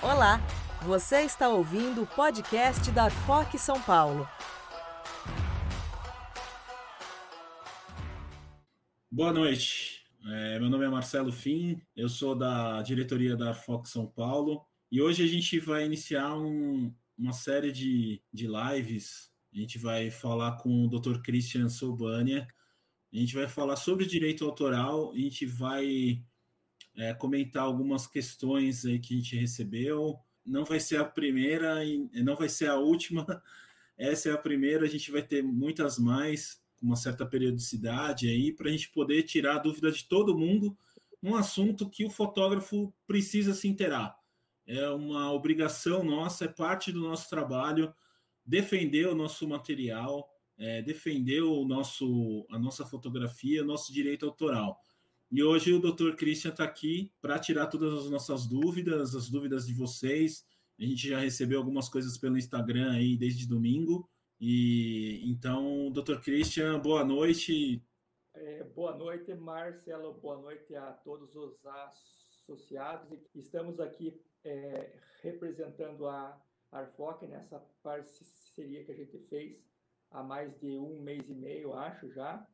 Olá, você está ouvindo o podcast da FOC São Paulo. Boa noite, é, meu nome é Marcelo Fim, eu sou da diretoria da FOC São Paulo e hoje a gente vai iniciar um, uma série de, de lives. A gente vai falar com o Dr. Christian Sobania, a gente vai falar sobre direito autoral, a gente vai é, comentar algumas questões aí que a gente recebeu. Não vai ser a primeira e não vai ser a última. Essa é a primeira, a gente vai ter muitas mais, com uma certa periodicidade aí, para a gente poder tirar a dúvida de todo mundo num assunto que o fotógrafo precisa se inteirar. É uma obrigação nossa, é parte do nosso trabalho defender o nosso material, é, defender o nosso, a nossa fotografia, nosso direito autoral. E hoje o Dr. Christian está aqui para tirar todas as nossas dúvidas, as dúvidas de vocês. A gente já recebeu algumas coisas pelo Instagram aí desde domingo. E então, Dr. Christian, boa noite. É, boa noite, Marcelo. Boa noite a todos os associados. Estamos aqui é, representando a Arfoc nessa parceria que a gente fez há mais de um mês e meio, acho já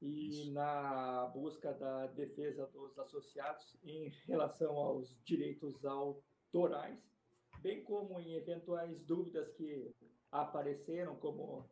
e Isso. na busca da defesa dos associados em relação aos direitos autorais, bem como em eventuais dúvidas que apareceram, como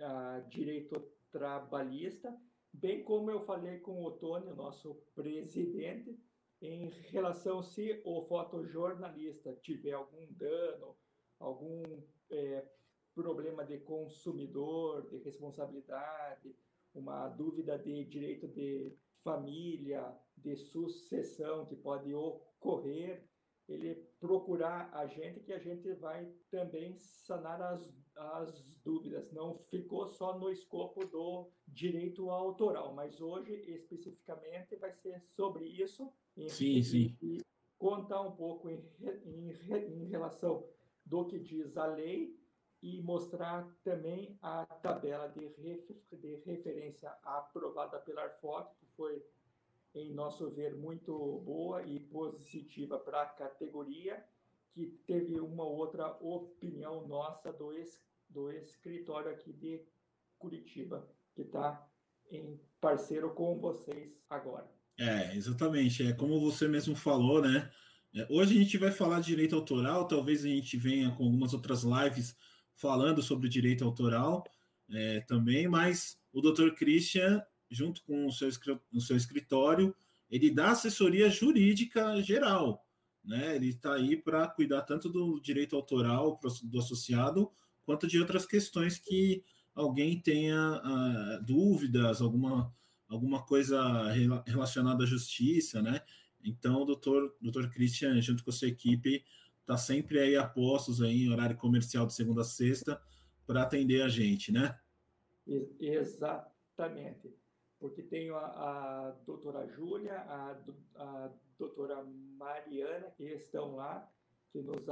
ah, direito trabalhista, bem como eu falei com o Tony, nosso presidente, em relação se o fotojornalista tiver algum dano, algum é, problema de consumidor, de responsabilidade, uma dúvida de direito de família, de sucessão que pode ocorrer, ele procurar a gente que a gente vai também sanar as, as dúvidas. Não ficou só no escopo do direito autoral, mas hoje especificamente vai ser sobre isso. Sim, sim. E contar um pouco em, em, em relação do que diz a lei e mostrar também a tabela de, refer de referência aprovada pela Arfoc, que foi, em nosso ver, muito boa e positiva para a categoria, que teve uma outra opinião nossa do, es do escritório aqui de Curitiba, que está em parceiro com vocês agora. É, exatamente. É como você mesmo falou, né? É, hoje a gente vai falar de direito autoral, talvez a gente venha com algumas outras lives falando sobre direito autoral é, também, mas o Dr. Christian, junto com o seu, o seu escritório, ele dá assessoria jurídica geral. Né? Ele está aí para cuidar tanto do direito autoral do associado, quanto de outras questões que alguém tenha uh, dúvidas, alguma, alguma coisa relacionada à justiça, né? Então, o doutor, doutor Christian, junto com a sua equipe, está sempre aí a postos aí em horário comercial de segunda a sexta para atender a gente, né? Exatamente. Porque tenho a, a doutora Júlia, a, a doutora Mariana, que estão lá, que nos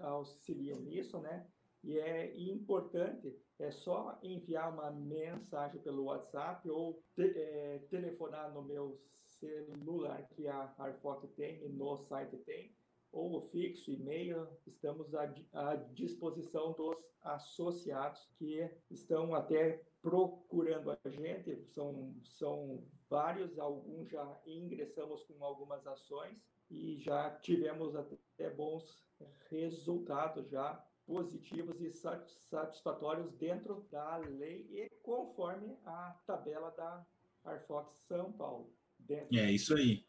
auxiliam nisso, né? E é importante, é só enviar uma mensagem pelo WhatsApp ou te, é, telefonar no meu celular que a Arfoc tem e no site tem, ou fixo, e-mail, estamos à, à disposição dos associados que estão até procurando a gente, são, são vários, alguns já ingressamos com algumas ações e já tivemos até bons resultados já positivos e satisfatórios dentro da lei e conforme a tabela da Arfox São Paulo. É isso aí.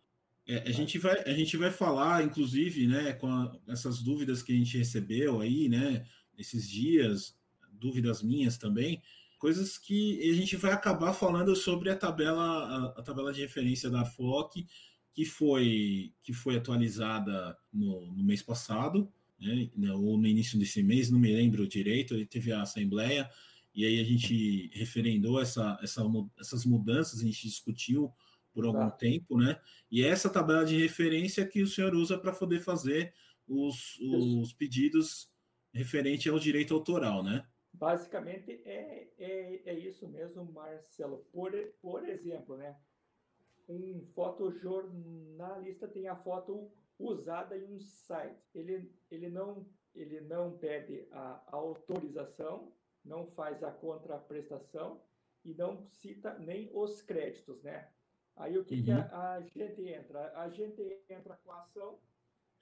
É, a, gente vai, a gente vai falar, inclusive, né, com a, essas dúvidas que a gente recebeu aí, né, esses dias, dúvidas minhas também, coisas que a gente vai acabar falando sobre a tabela, a, a tabela de referência da FOC, que foi, que foi atualizada no, no mês passado, né, ou no início desse mês, não me lembro direito, ele teve a assembleia, e aí a gente referendou essa, essa, essas mudanças, a gente discutiu por algum tá. tempo, né? E é essa tabela de referência que o senhor usa para poder fazer os, os pedidos referente ao direito autoral, né? Basicamente é, é, é isso mesmo, Marcelo. Por, por exemplo, né? Um fotojornalista tem a foto usada em um site. Ele, ele, não, ele não pede a autorização, não faz a contraprestação e não cita nem os créditos, né? Aí o que, uhum. que a, a, gente entra? A gente entra com a ação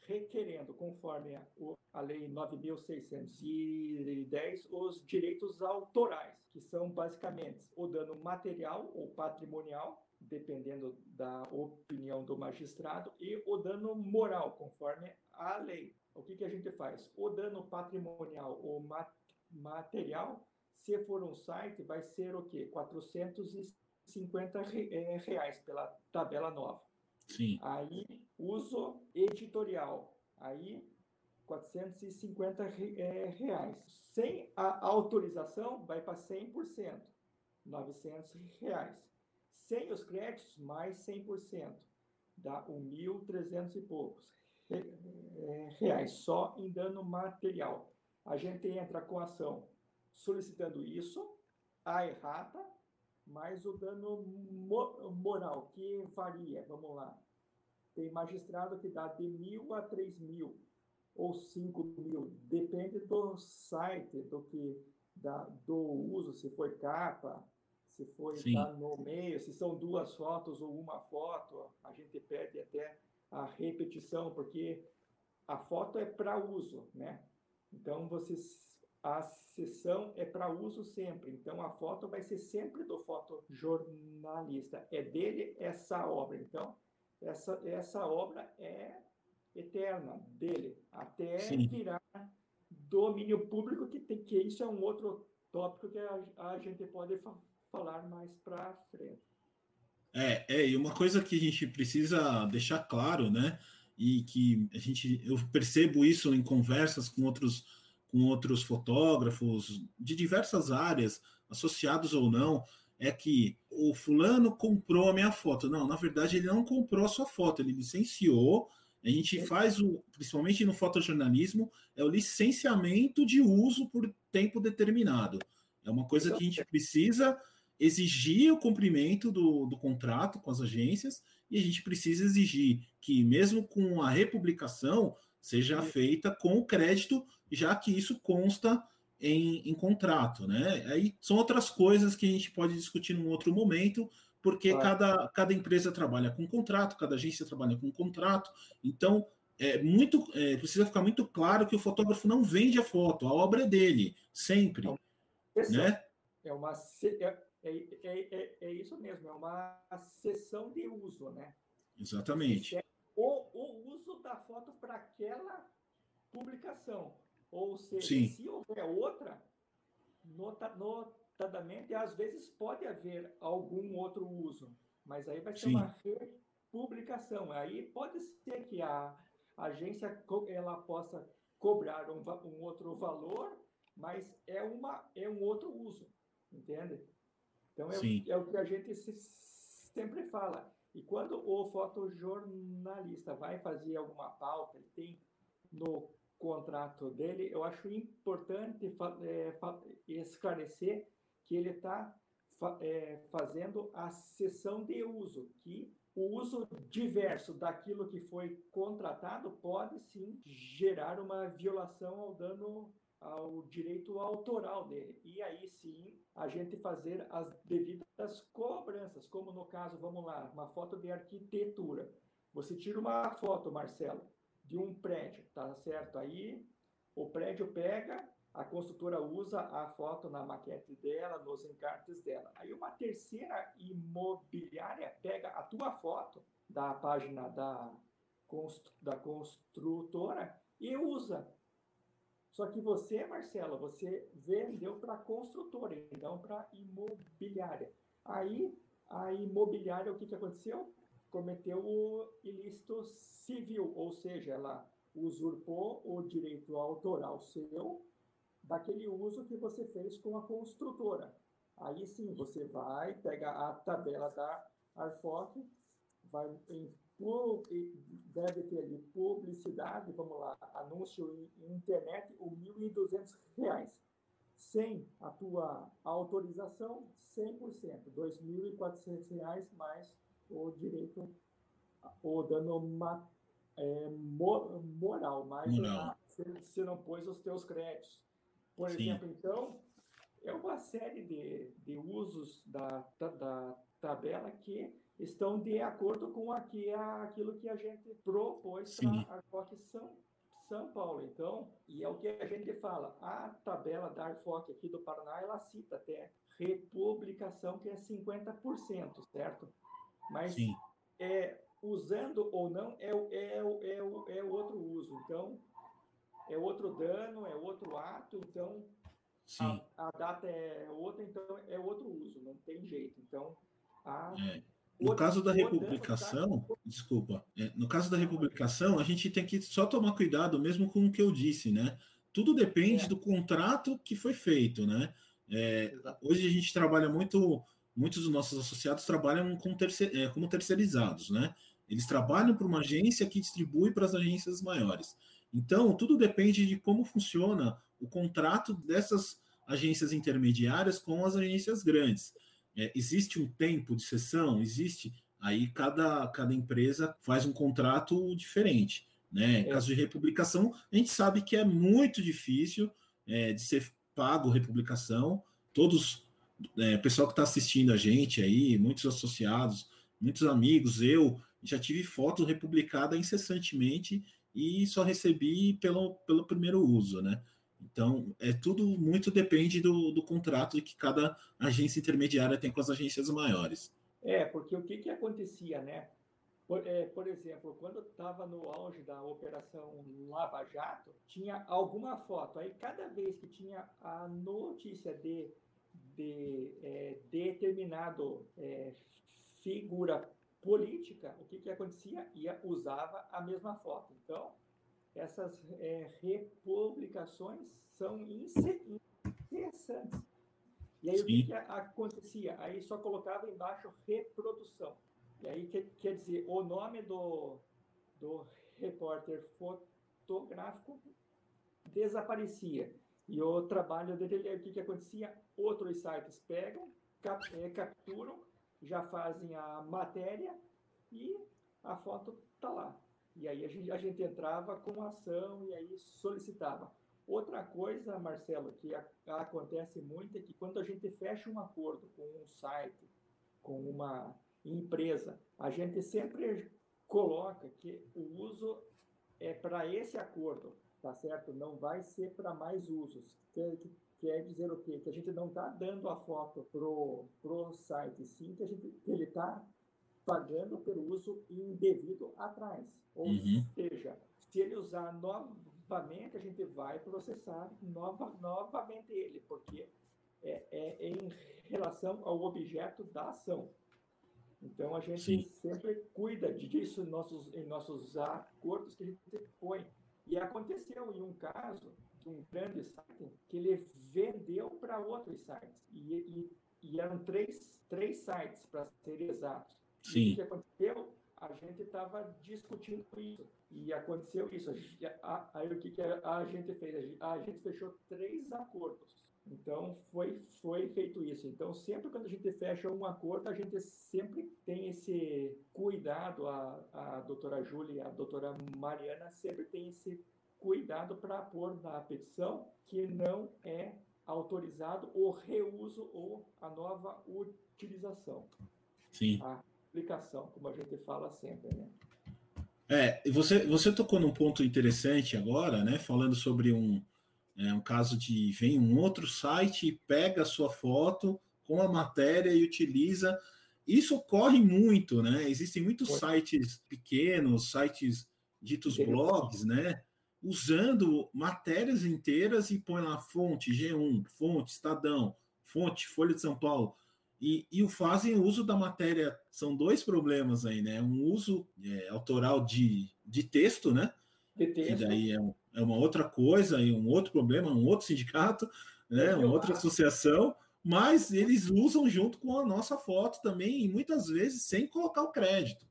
requerendo, conforme a, a Lei 9.610, os direitos autorais, que são basicamente o dano material ou patrimonial, dependendo da opinião do magistrado, e o dano moral, conforme a lei. O que, que a gente faz? O dano patrimonial ou mat material, se for um site, vai ser o quê? 450 é, reais pela tabela nova. Sim. Aí, uso editorial. Aí, 450 é, reais. Sem a autorização, vai para 100%, 900 reais. Sem os créditos, mais 100%, dá 1.300 e poucos é, reais, só em dano material. A gente entra com ação solicitando isso, a errata, mais o dano moral, que varia, vamos lá. Tem magistrado que dá de mil a três mil, ou cinco mil, depende do site, do que da, do uso, se foi capa, se foi tá no meio, se são duas fotos ou uma foto, a gente pede até a repetição, porque a foto é para uso, né? Então, vocês a sessão é para uso sempre. Então, a foto vai ser sempre do fotojornalista. É dele essa obra. Então, essa, essa obra é eterna dele, até Sim. virar domínio público, que, tem, que isso é um outro tópico que a, a gente pode fa falar mais para frente. É, é, e uma coisa que a gente precisa deixar claro, né? E que a gente, eu percebo isso em conversas com outros com outros fotógrafos de diversas áreas, associados ou não, é que o fulano comprou a minha foto. Não, na verdade ele não comprou a sua foto, ele licenciou. A gente faz o, principalmente no fotojornalismo, é o licenciamento de uso por tempo determinado. É uma coisa que a gente precisa exigir o cumprimento do, do contrato com as agências e a gente precisa exigir que, mesmo com a republicação, seja feita com o crédito, já que isso consta em, em, contrato, né? Aí são outras coisas que a gente pode discutir num outro momento, porque claro. cada, cada empresa trabalha com contrato, cada agência trabalha com contrato, então é muito é, precisa ficar muito claro que o fotógrafo não vende a foto, a obra é dele, sempre. É, né? é uma é, é, é, é, isso mesmo, é uma sessão de uso, né? Exatamente o, o da foto para aquela publicação. Ou seja, Sim. se houver outra, nota, notadamente, às vezes pode haver algum outro uso, mas aí vai ser Sim. uma republicação. Aí pode ser que a agência ela possa cobrar um, um outro valor, mas é, uma, é um outro uso, entende? Então é, é o que a gente se, sempre fala. E quando o fotojornalista vai fazer alguma pauta, ele tem no contrato dele, eu acho importante é, esclarecer que ele está é, fazendo a sessão de uso, que o uso diverso daquilo que foi contratado pode sim gerar uma violação ao dano ao direito autoral dele. E aí sim a gente fazer as devidas cobranças, como no caso, vamos lá, uma foto de arquitetura. Você tira uma foto, Marcelo, de um prédio, tá certo? Aí o prédio pega, a construtora usa a foto na maquete dela, nos encartes dela. Aí uma terceira imobiliária pega a tua foto da página da, da construtora e usa só que você, Marcelo, você vendeu para construtora, então para imobiliária. Aí a imobiliária, o que, que aconteceu? Cometeu o ilícito civil, ou seja, ela usurpou o direito autoral seu daquele uso que você fez com a construtora. Aí sim, você vai, pega a tabela da Arfoc, vai deve ter ali publicidade, vamos lá, anúncio em internet, o R$ 1.200. Sem a tua autorização, 100%, R$ 2.400 mais o direito, o dano é, moral, mas moral. você não pôs os teus créditos. Por Sim. exemplo, então, é uma série de, de usos da, da, da tabela que estão de acordo com aqui, aquilo que a gente propôs para a COC São, São Paulo. Então, e é o que a gente fala, a tabela da ARFOC aqui do Paraná, ela cita até republicação, que é 50%, certo? Mas Sim. é, usando ou não é, é, é, é outro uso. Então, é outro dano, é outro ato, então a, a, data é outra, então é outro uso, não tem jeito. Então, a, é. No caso da republicação, desculpa, é, no caso da republicação, a gente tem que só tomar cuidado mesmo com o que eu disse, né? Tudo depende é. do contrato que foi feito, né? É, hoje a gente trabalha muito, muitos dos nossos associados trabalham com terceir, é, como terceirizados, né? Eles trabalham para uma agência que distribui para as agências maiores. Então, tudo depende de como funciona o contrato dessas agências intermediárias com as agências grandes. É, existe um tempo de sessão? Existe. Aí cada, cada empresa faz um contrato diferente. Né? Em é. caso de republicação, a gente sabe que é muito difícil é, de ser pago republicação. Todos, é, o pessoal que está assistindo a gente aí, muitos associados, muitos amigos, eu já tive foto republicada incessantemente e só recebi pelo, pelo primeiro uso, né? Então, é tudo muito depende do, do contrato que cada agência intermediária tem com as agências maiores. É, porque o que, que acontecia, né? Por, é, por exemplo, quando estava no auge da Operação Lava Jato, tinha alguma foto. Aí, cada vez que tinha a notícia de, de é, determinado é, figura política, o que, que acontecia? Ia, usava a mesma foto. Então, essas é, republicações são incessantes. E aí Sim. o que, que, acontecia? Aí só colocava embaixo reprodução. E aí quer, quer dizer, o nome do, do repórter fotográfico desaparecia. E o trabalho dele, o que, que acontecia? Outros sites pegam, cap, é, capturam, já fazem a matéria e a foto está lá. E aí a gente, a gente entrava com ação e aí solicitava. Outra coisa, Marcelo, que a, acontece muito é que quando a gente fecha um acordo com um site, com uma empresa, a gente sempre coloca que o uso é para esse acordo, tá certo? Não vai ser para mais usos. Quer, quer dizer o quê? Que a gente não está dando a foto pro, pro site, sim que a gente, ele está pagando pelo uso indevido atrás. Ou uhum. seja, se ele usar novamente, a gente vai processar nova, novamente ele, porque é, é, em relação ao objeto da ação. Então a gente Sim. sempre cuida disso em nossos, em nossos acordos que a gente põe. E aconteceu em um caso de um grande site que ele vendeu para outros sites. E, e, e eram três, três sites, para ser exatos. Sim. o que aconteceu? A gente estava discutindo isso. E aconteceu isso. aí o que, que a, gente fez? A gente fechou três acordos. Então foi, foi feito isso. Então, sempre quando a gente fecha um acordo, a gente sempre tem esse cuidado. A, a doutora Júlia e a doutora Mariana sempre tem esse cuidado para pôr na petição que não é autorizado o reuso ou a nova utilização. Sim. A aplicação, como a gente fala sempre, né? É, você, você tocou num ponto interessante agora, né? Falando sobre um, é, um caso de vem um outro site, pega a sua foto com a matéria e utiliza. Isso ocorre muito, né? Existem muitos Foi. sites pequenos, sites ditos blogs, né? Usando matérias inteiras e põe lá fonte G1, fonte Estadão, fonte Folha de São Paulo e, e o fazem uso da matéria. São dois problemas aí, né? Um uso é, autoral de, de texto, né? De texto. Que daí é, é uma outra coisa e um outro problema, um outro sindicato, né? Uma outra associação, mas eles usam junto com a nossa foto também, e muitas vezes sem colocar o crédito.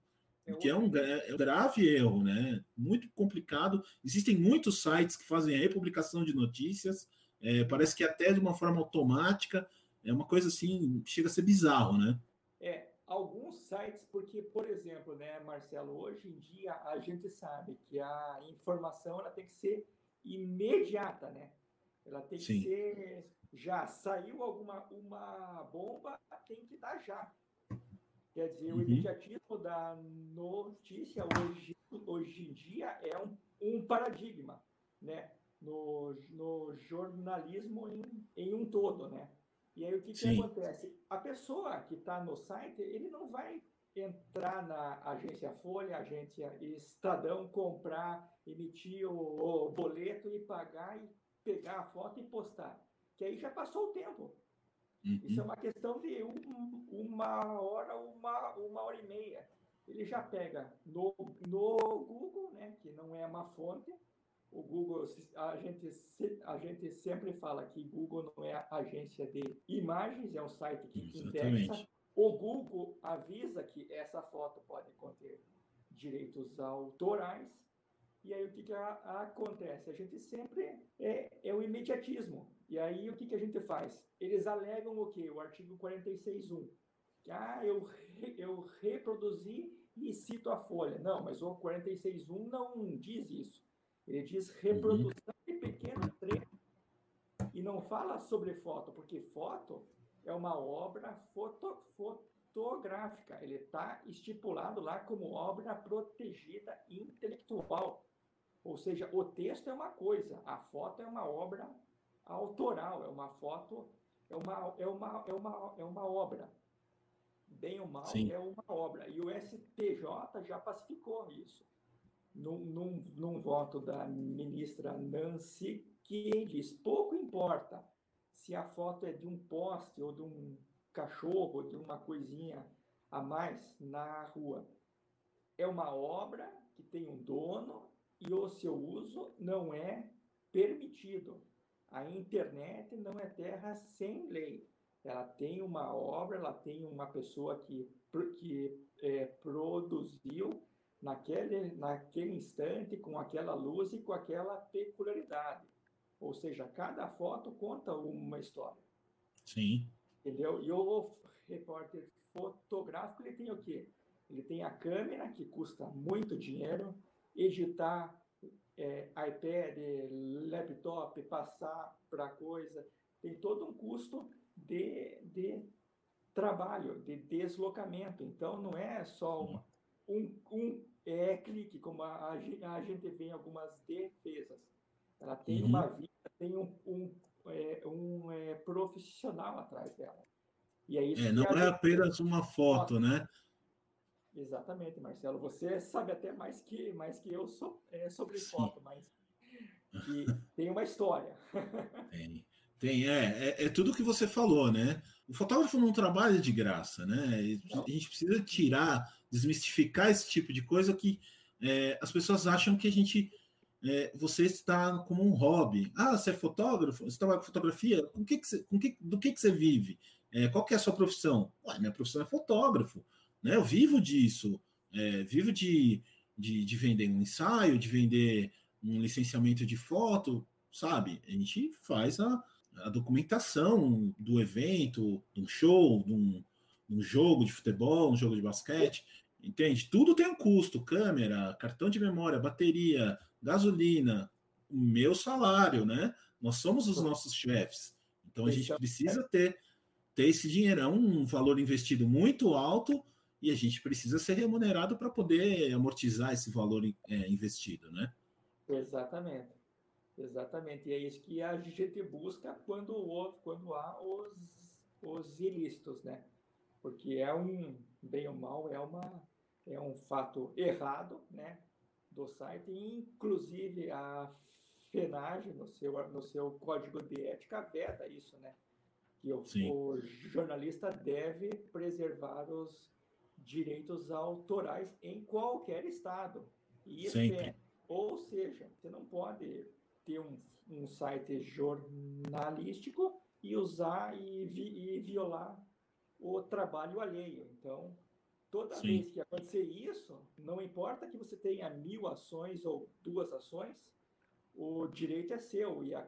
Que é um, é um grave erro, né? Muito complicado. Existem muitos sites que fazem a republicação de notícias, é, parece que até de uma forma automática, é uma coisa assim, chega a ser bizarro, né? É, alguns sites, porque, por exemplo, né, Marcelo, hoje em dia a gente sabe que a informação ela tem que ser imediata, né? Ela tem que Sim. ser já. Saiu alguma uma bomba, tem que dar já. Quer dizer, uhum. o imediatismo da notícia hoje, hoje em dia é um, um paradigma, né? No, no jornalismo em, em um todo, né? E aí o que, que acontece? A pessoa que está no site, ele não vai entrar na agência Folha, agência Estadão, comprar, emitir o, o, boleto e pagar e pegar a foto e postar. Que aí já passou o tempo. Uhum. Isso é uma questão de um, uma hora, uma, uma hora e meia. Ele já pega no, no Google, né, que não é uma fonte, o Google, a gente, a gente sempre fala que Google não é agência de imagens, é um site que Exatamente. indexa. O Google avisa que essa foto pode conter direitos autorais. E aí o que, que a, a acontece? A gente sempre é, é o imediatismo. E aí o que, que a gente faz? Eles alegam o quê? O artigo 46.1. Que ah, eu, eu reproduzi e cito a folha. Não, mas o 46.1 não diz isso. Ele diz reprodução uhum. de pequeno trecho. E não fala sobre foto, porque foto é uma obra foto, fotográfica. Ele está estipulado lá como obra protegida intelectual. Ou seja, o texto é uma coisa, a foto é uma obra autoral, é uma foto, é uma, é uma, é uma, é uma obra. Bem ou mal, Sim. é uma obra. E o STJ já pacificou isso num, num, voto da ministra Nancy, que diz: pouco importa se a foto é de um poste ou de um cachorro, ou de uma coisinha a mais na rua. É uma obra que tem um dono e o seu uso não é permitido. A internet não é terra sem lei. Ela tem uma obra, ela tem uma pessoa que, que é, produziu naquele, naquele instante, com aquela luz e com aquela peculiaridade. Ou seja, cada foto conta uma história. Sim. Entendeu? E o repórter fotográfico, ele tem o quê? Ele tem a câmera, que custa muito dinheiro, editar é, iPad, laptop, passar para coisa, tem todo um custo de, de trabalho, de deslocamento. Então, não é só uma, um, um é clique, como a, a, gente vê em algumas defesas. Ela tem uhum. uma vida, tem um, um, é, um é, profissional atrás dela. E é, isso é não é apenas uma foto, né? Exatamente, Marcelo. Você sabe até mais que, mais que eu so, é, sobre Sim. foto, mas tem uma história. Tem. Tem, é, é, é tudo que você falou, né? O fotógrafo não trabalha de graça, né? A gente precisa tirar desmistificar esse tipo de coisa que é, as pessoas acham que a gente é, você está como um hobby. Ah, você é fotógrafo? Você trabalha com fotografia? Com que, que você, com que, do que, que você vive? É, qual que é a sua profissão? Ué, minha profissão é fotógrafo. Né? Eu vivo disso. É, vivo de, de, de, vender um ensaio, de vender um licenciamento de foto, sabe? A gente faz a, a documentação do evento, de um show, de um, um jogo de futebol, um jogo de basquete. Entende? Tudo tem um custo: câmera, cartão de memória, bateria, gasolina, o meu salário, né? Nós somos os nossos chefes. Então a gente precisa ter, ter esse dinheiro, é um valor investido muito alto e a gente precisa ser remunerado para poder amortizar esse valor é, investido, né? Exatamente. Exatamente. E é isso que a gente busca quando, quando há os, os ilícitos, né? Porque é um, bem ou mal, é uma é um fato errado, né, do site, inclusive a FENAGE, no seu, no seu código de ética, veta isso, né, que o, o jornalista deve preservar os direitos autorais em qualquer estado. E isso é, ou seja, você não pode ter um, um site jornalístico e usar e, vi, e violar o trabalho alheio. Então, Toda Sim. vez que acontecer isso, não importa que você tenha mil ações ou duas ações, o direito é seu e a,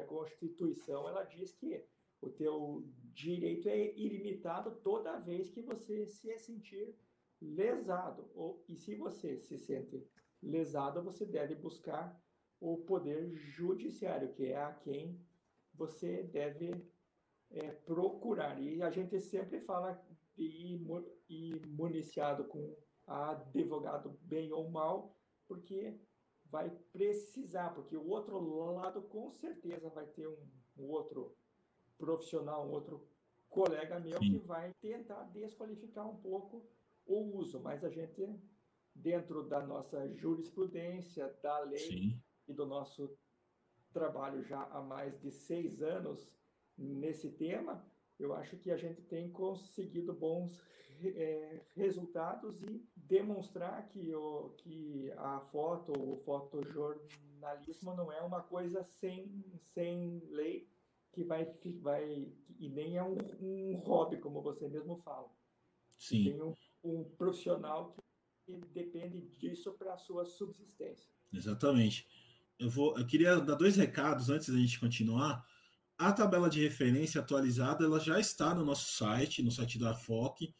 Constituição ela diz que o teu direito é ilimitado toda vez que você se sentir lesado. Ou, e se você se sente lesado, você deve buscar o poder judiciário, que é a quem você deve é, procurar. E a gente sempre fala ir municiado com advogado bem ou mal, porque vai precisar, porque o outro lado com certeza vai ter um, um outro profissional, um outro colega meu Sim. que vai tentar desqualificar um pouco o uso, mas a gente, dentro da nossa jurisprudência, da lei Sim. e do nosso trabalho já há mais de seis anos nesse tema, eu acho que a gente tem conseguido bons é, resultados e demonstrar que, o, que a foto, o fotojornalismo não é uma coisa sem, sem lei que vai, vai e nem é um, um hobby, como você mesmo fala. Sim. Tem um, um profissional que depende disso para a sua subsistência. Exatamente. Eu, vou, eu queria dar dois recados antes da gente continuar. A tabela de referência atualizada ela já está no nosso site, no site da Arfoc,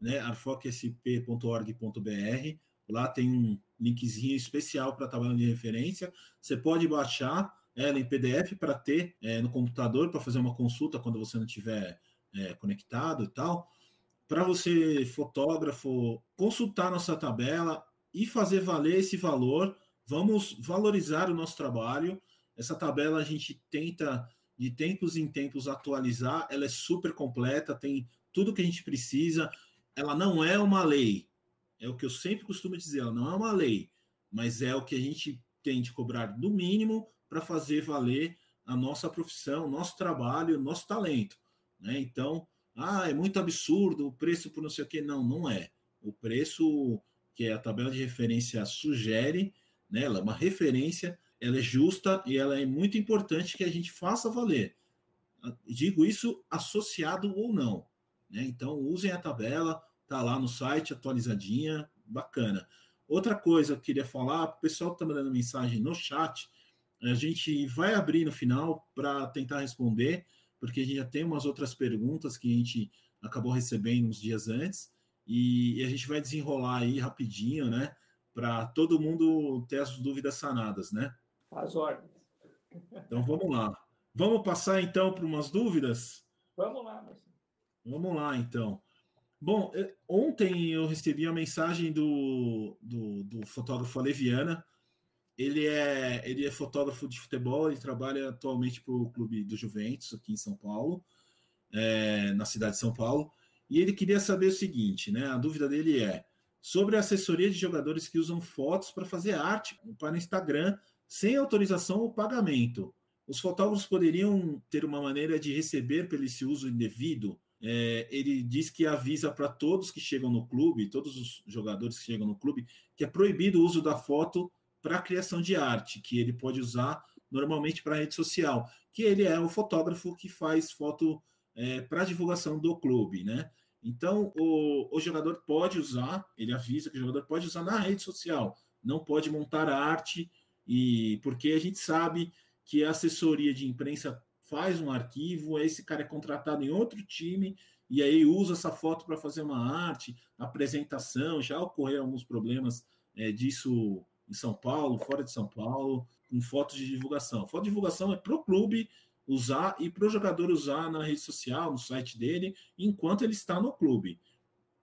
né, arfocsp.org.br. Lá tem um linkzinho especial para a tabela de referência. Você pode baixar ela em PDF para ter é, no computador para fazer uma consulta quando você não estiver é, conectado e tal. Para você, fotógrafo, consultar nossa tabela e fazer valer esse valor. Vamos valorizar o nosso trabalho. Essa tabela a gente tenta de tempos em tempos atualizar, ela é super completa, tem tudo que a gente precisa. Ela não é uma lei, é o que eu sempre costumo dizer, ela não é uma lei, mas é o que a gente tem de cobrar no mínimo para fazer valer a nossa profissão, nosso trabalho, nosso talento. Né? Então, ah, é muito absurdo o preço por não sei o que. Não, não é. O preço que a tabela de referência sugere, né, ela é uma referência ela é justa e ela é muito importante que a gente faça valer. Digo isso associado ou não. Né? Então, usem a tabela, tá lá no site, atualizadinha, bacana. Outra coisa que eu queria falar, o pessoal está mandando mensagem no chat, a gente vai abrir no final para tentar responder, porque a gente já tem umas outras perguntas que a gente acabou recebendo uns dias antes, e, e a gente vai desenrolar aí rapidinho, né? Para todo mundo ter as dúvidas sanadas, né? As ordens. Então vamos lá. Vamos passar então para umas dúvidas? Vamos lá, Marcelo. Vamos lá, então. Bom, é, ontem eu recebi a mensagem do, do, do fotógrafo Aleviana. Ele é, ele é fotógrafo de futebol, ele trabalha atualmente para o clube do Juventus, aqui em São Paulo, é, na cidade de São Paulo. E ele queria saber o seguinte, né? A dúvida dele é sobre a assessoria de jogadores que usam fotos para fazer arte para Instagram sem autorização ou pagamento. Os fotógrafos poderiam ter uma maneira de receber pelo esse uso indevido. É, ele diz que avisa para todos que chegam no clube, todos os jogadores que chegam no clube, que é proibido o uso da foto para criação de arte, que ele pode usar normalmente para rede social, que ele é o fotógrafo que faz foto é, para divulgação do clube, né? Então o, o jogador pode usar, ele avisa que o jogador pode usar na rede social, não pode montar arte e porque a gente sabe que a assessoria de imprensa faz um arquivo, esse cara é contratado em outro time e aí usa essa foto para fazer uma arte, apresentação. Já ocorreram alguns problemas é, disso em São Paulo, fora de São Paulo, com fotos de divulgação. Foto de divulgação é para o clube usar e para o jogador usar na rede social, no site dele, enquanto ele está no clube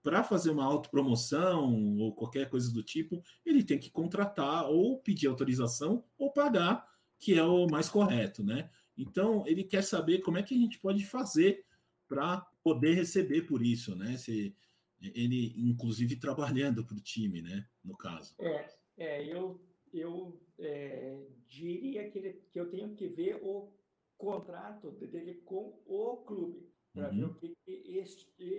para fazer uma autopromoção ou qualquer coisa do tipo, ele tem que contratar ou pedir autorização ou pagar, que é o mais correto, né? Então, ele quer saber como é que a gente pode fazer para poder receber por isso, né? Se ele, inclusive, trabalhando para o time, né? No caso. É, é eu, eu é, diria que, ele, que eu tenho que ver o contrato dele com o clube para uhum. ver o que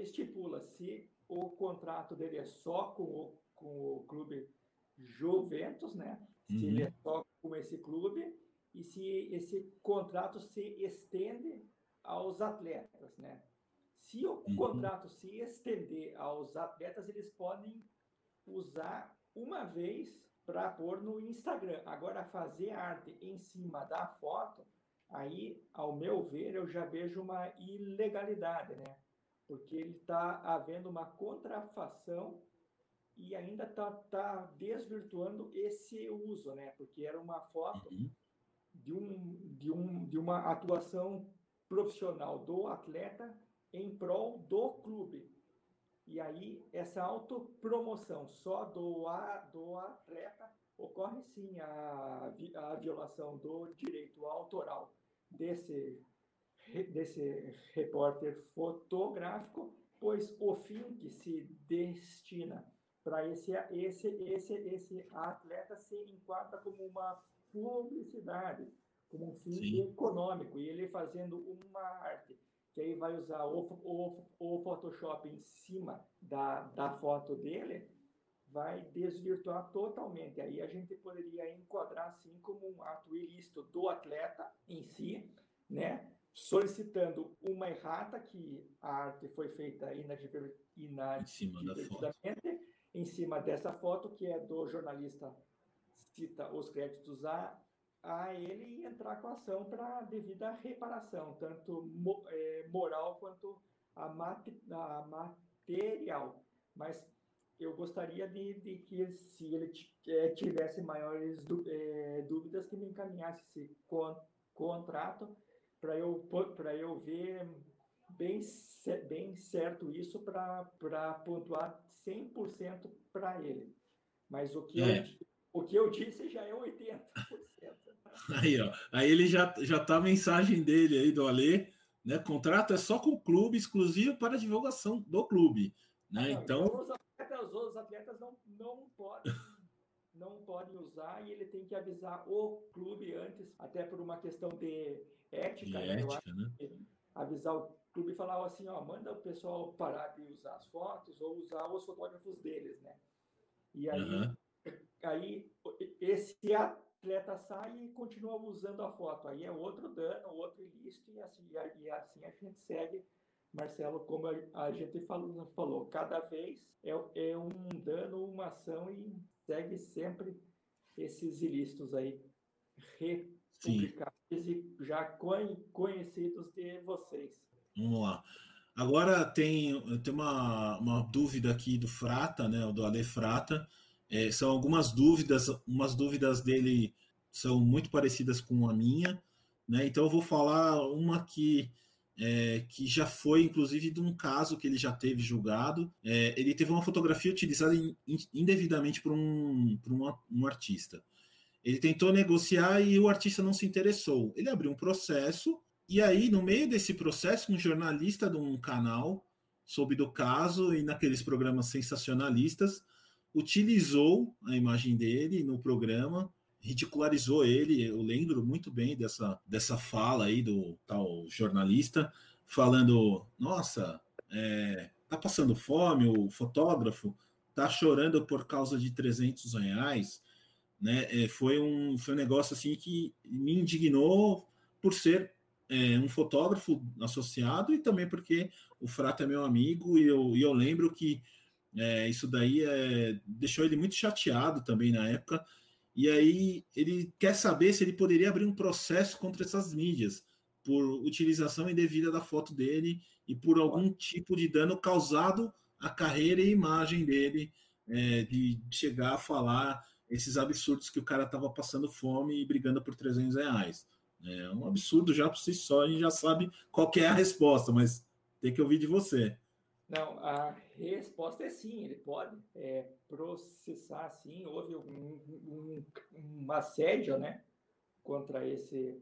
estipula se o contrato dele é só com o, com o clube Juventus, né? Uhum. Se ele é só com esse clube e se esse contrato se estende aos atletas, né? Se o uhum. contrato se estender aos atletas, eles podem usar uma vez para pôr no Instagram. Agora, fazer arte em cima da foto, Aí, ao meu ver, eu já vejo uma ilegalidade, né? Porque ele está havendo uma contrafação e ainda está tá desvirtuando esse uso, né? Porque era uma foto uhum. de, um, de, um, de uma atuação profissional do atleta em prol do clube. E aí, essa autopromoção só do, a, do atleta ocorre sim a, a violação do direito autoral desse, desse repórter fotográfico, pois o fim que se destina para esse, esse, esse, esse atleta se enquadra como uma publicidade, como um fim sim. econômico, e ele fazendo uma arte que aí vai usar o, o, o Photoshop em cima da, da foto dele, vai desvirtuar totalmente. Aí a gente poderia enquadrar assim como um ato ilícito do atleta em si, né? Solicitando uma errata que a arte foi feita inadvertidamente em cima dessa foto, que é do jornalista cita os créditos a, a ele e entrar com a ação para devida reparação, tanto mo, é, moral quanto a, mat, a material. Mas eu gostaria de, de, que, se ele é, tivesse maiores é, dúvidas, que me encaminhasse esse con, contrato para eu, eu ver bem, bem certo isso para pontuar 100% para ele. Mas o que, é. eu, o que eu disse já é 80%. Aí, ó. Aí ele já, já tá a mensagem dele aí do Alê, né? Contrato é só com o clube, exclusivo para divulgação do clube. Né? Não, então atletas, os atletas não, não podem não podem usar e ele tem que avisar o clube antes, até por uma questão de ética, de né? ética né? avisar o clube e falar assim, ó, manda o pessoal parar de usar as fotos ou usar os fotógrafos deles, né? E aí, uhum. aí esse atleta sai e continua usando a foto. Aí é outro dano, outro ilícito e assim, e assim a gente segue Marcelo, como a, gente falou, falou cada vez é, é um dano, uma ação e segue sempre esses ilícitos aí republicados e já conhecidos de vocês. Vamos lá. Agora tem, tem uma, uma dúvida aqui do Frata, né, do Ale Frata. É, são algumas dúvidas, umas dúvidas dele são muito parecidas com a minha, né? Então eu vou falar uma que é, que já foi, inclusive, de um caso que ele já teve julgado. É, ele teve uma fotografia utilizada in, in, indevidamente por, um, por um, um artista. Ele tentou negociar e o artista não se interessou. Ele abriu um processo, e aí, no meio desse processo, um jornalista de um canal soube do caso e naqueles programas sensacionalistas utilizou a imagem dele no programa ridicularizou ele. Eu lembro muito bem dessa, dessa fala aí do tal jornalista, falando: nossa, é, tá passando fome, o fotógrafo tá chorando por causa de 300 reais. Né? É, foi, um, foi um negócio assim que me indignou por ser é, um fotógrafo associado e também porque o Frato é meu amigo e eu, e eu lembro que é, isso daí é, deixou ele muito chateado também na época e aí ele quer saber se ele poderia abrir um processo contra essas mídias por utilização indevida da foto dele e por algum tipo de dano causado à carreira e imagem dele, é, de chegar a falar esses absurdos que o cara estava passando fome e brigando por 300 reais. É um absurdo já por si só, a gente já sabe qual é a resposta, mas tem que ouvir de você. Não, a resposta é sim, ele pode é, processar sim. Houve um, um, um assédio né, contra esse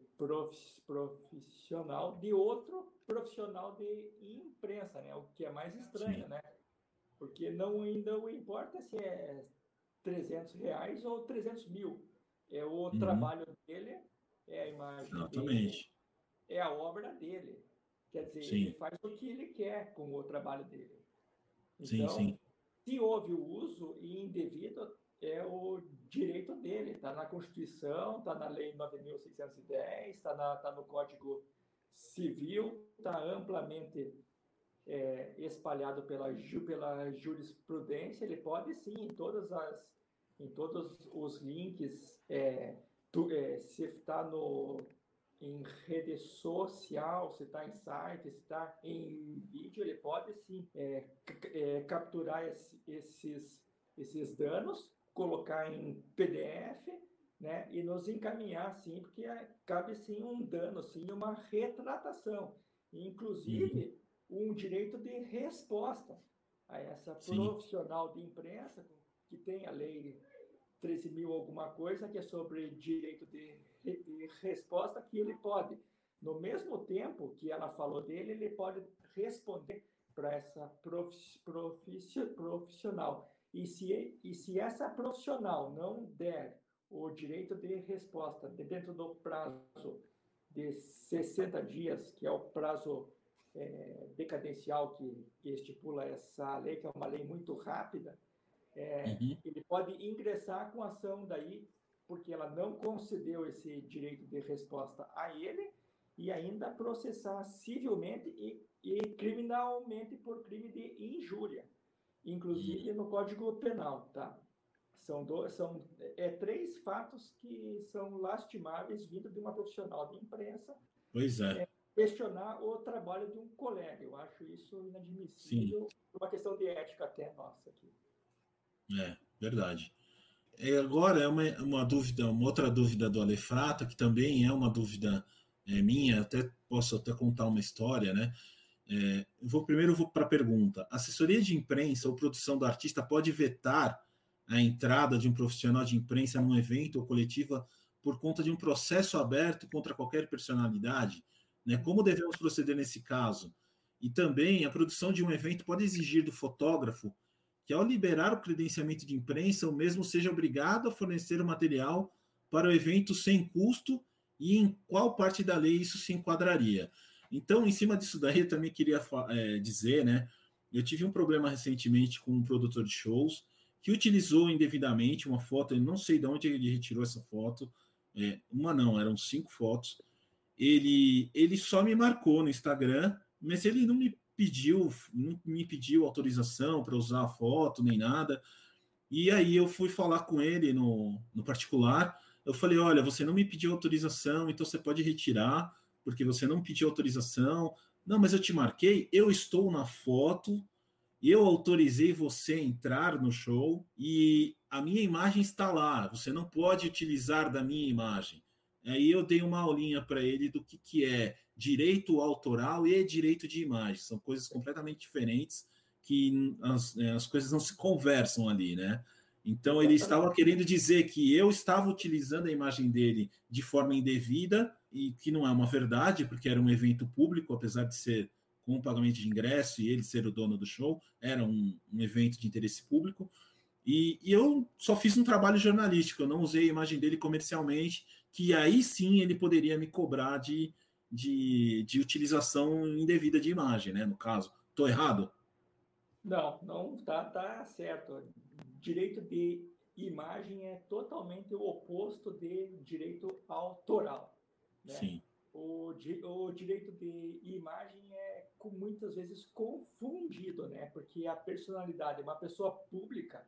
profissional de outro profissional de imprensa, né, o que é mais estranho, sim. né? Porque não ainda importa se é 300 reais ou 300 mil. É o uhum. trabalho dele, é a imagem Exatamente. dele, é a obra dele. Quer dizer, sim. ele faz o que ele quer com o trabalho dele. Então, sim, sim. se houve o uso indevido, é o direito dele. Está na Constituição, está na Lei 9.610, está tá no Código Civil, está amplamente é, espalhado pela, pela jurisprudência. Ele pode sim, em todas as em todos os links, é, tu, é, se está no em rede social, se está em site, se está em vídeo, ele pode sim é, é, capturar esse, esses, esses danos, colocar em PDF, né, e nos encaminhar sim, porque é, cabe sim um dano, sim uma retratação, inclusive uhum. um direito de resposta a essa sim. profissional de imprensa que tem a lei 13 mil alguma coisa que é sobre direito de de resposta que ele pode, no mesmo tempo que ela falou dele, ele pode responder para essa profissional. E se, e se essa profissional não der o direito de resposta dentro do prazo de 60 dias, que é o prazo é, decadencial que, que, estipula essa lei, que é uma lei muito rápida, é, uhum. ele pode ingressar com ação daí porque ela não concedeu esse direito de resposta a ele e ainda processar civilmente e, e criminalmente por crime de injúria, inclusive no Código Penal, tá? São, dois, são é, três fatos que são lastimáveis vindo de uma profissional de imprensa. Pois é. é questionar o trabalho de um colega. Eu acho isso inadmissível, Sim. uma questão de ética até nossa aqui. É, verdade. É, agora é uma, uma dúvida, uma outra dúvida do Alefrata, que também é uma dúvida é, minha, até posso até contar uma história, né? É, vou primeiro vou para a pergunta: assessoria de imprensa ou produção do artista pode vetar a entrada de um profissional de imprensa num evento ou coletiva por conta de um processo aberto contra qualquer personalidade? Né? Como devemos proceder nesse caso? E também a produção de um evento pode exigir do fotógrafo que ao liberar o credenciamento de imprensa, o mesmo seja obrigado a fornecer o material para o evento sem custo e em qual parte da lei isso se enquadraria. Então, em cima disso daí, eu também queria é, dizer, né? Eu tive um problema recentemente com um produtor de shows que utilizou indevidamente uma foto, eu não sei de onde ele retirou essa foto, é, uma não, eram cinco fotos. Ele, ele só me marcou no Instagram, mas ele não me pediu, não me pediu autorização para usar a foto nem nada. E aí eu fui falar com ele no, no particular. Eu falei: olha, você não me pediu autorização, então você pode retirar, porque você não pediu autorização. Não, mas eu te marquei, eu estou na foto, eu autorizei você entrar no show e a minha imagem está lá. Você não pode utilizar da minha imagem. Aí eu dei uma aulinha para ele do que, que é direito autoral e direito de imagem. São coisas completamente diferentes que as, é, as coisas não se conversam ali, né? Então ele estava querendo dizer que eu estava utilizando a imagem dele de forma indevida e que não é uma verdade, porque era um evento público, apesar de ser com pagamento de ingresso e ele ser o dono do show, era um, um evento de interesse público. E, e, eu só fiz um trabalho jornalístico, eu não usei a imagem dele comercialmente, que aí sim ele poderia me cobrar de, de, de utilização indevida de imagem, né? No caso. Estou errado? Não, não tá, tá certo. Direito de imagem é totalmente o oposto de direito autoral. Né? Sim. O, o direito de imagem é muitas vezes confundido, né? Porque a personalidade, uma pessoa pública,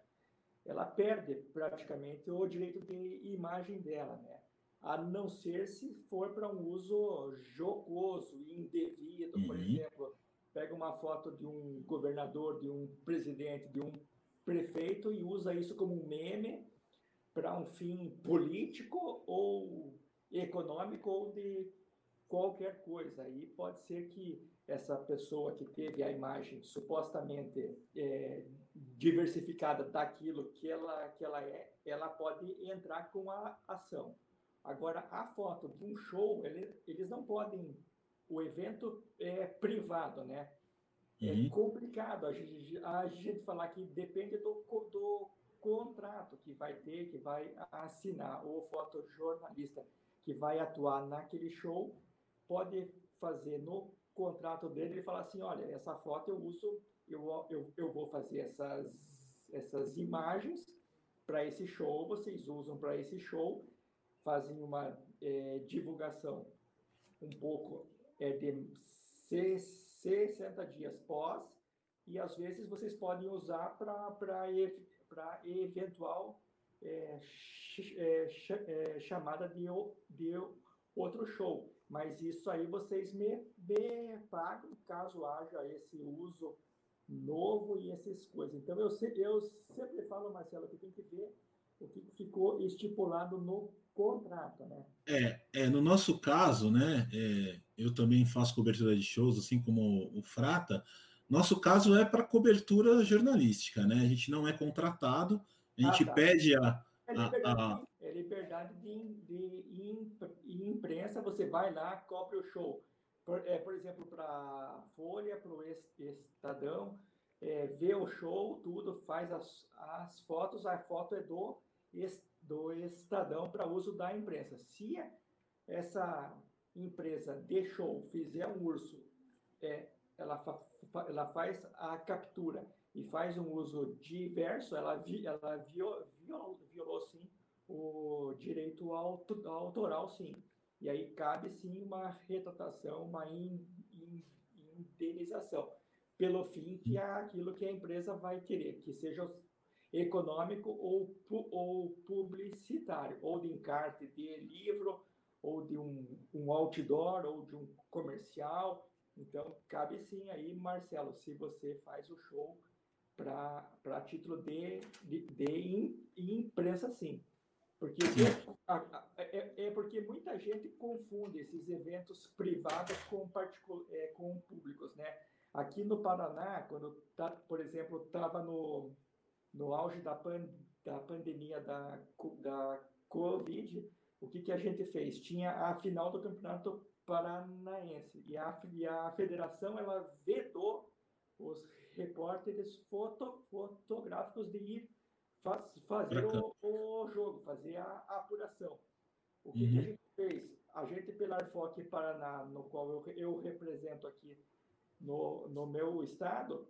ela perde praticamente o direito de imagem dela, né? A não ser se for para um uso jocoso, indevido, uhum. por exemplo, pega uma foto de um governador, de um presidente, de um prefeito e usa isso como um meme para um fim político ou econômico ou de qualquer coisa. Aí pode ser que essa pessoa que teve a imagem supostamente é, diversificada daquilo que ela, que ela é, ela pode entrar com a ação. Agora, a foto de um show, ele, eles não podem. O evento é privado, né? É uhum. complicado a gente, a gente falar que depende do, do contrato que vai ter, que vai assinar, o fotojornalista que vai atuar naquele show, pode fazer no contrato dele e falar assim: olha, essa foto eu uso, eu, eu, eu vou fazer essas, essas imagens para esse show, vocês usam para esse show fazem uma é, divulgação um pouco é, de 60 dias pós, e às vezes vocês podem usar para eventual é, é, é, chamada de, de outro show. mas isso aí vocês me, me pagam caso haja esse uso novo e essas coisas. Então, eu, eu sempre falo, Marcelo, que tem que ver o que ficou estipulado no contrato, né? É, é no nosso caso, né? É, eu também faço cobertura de shows, assim como o Frata. Nosso caso é para cobertura jornalística, né? A gente não é contratado, a gente ah, tá. pede a, é liberdade, a, a... É liberdade de, de, de, imprensa, você vai lá, cobre o show. Por, é, por exemplo, para Folha, para o Estadão, é, vê o show, tudo, faz as, as fotos, a foto é do, do Estadão para uso da imprensa. Se essa empresa de show fizer um urso, é, ela, fa, ela faz a captura e faz um uso diverso, ela, vi, ela violou, violou, violou sim o direito autoral, sim. E aí cabe sim uma retratação, uma in, in, indenização, pelo fim que é aquilo que a empresa vai querer, que seja econômico ou, ou publicitário, ou de encarte de livro, ou de um, um outdoor, ou de um comercial. Então, cabe sim aí, Marcelo, se você faz o show para título de, de, de imprensa, sim. Porque é, é, porque muita gente confunde esses eventos privados com, é, com públicos, né? Aqui no Paraná, quando, tá, por exemplo, estava no, no auge da, pan, da pandemia da, da Covid, o que, que a gente fez? Tinha a final do Campeonato Paranaense e a, e a federação ela vedou os repórteres foto, fotográficos de ir faz, fazer o, o, jogo, fazer a, a apuração. O que, uhum. que, a gente fez? A gente, pela Arfoc Paraná, no qual eu, eu represento aqui no, no meu estado,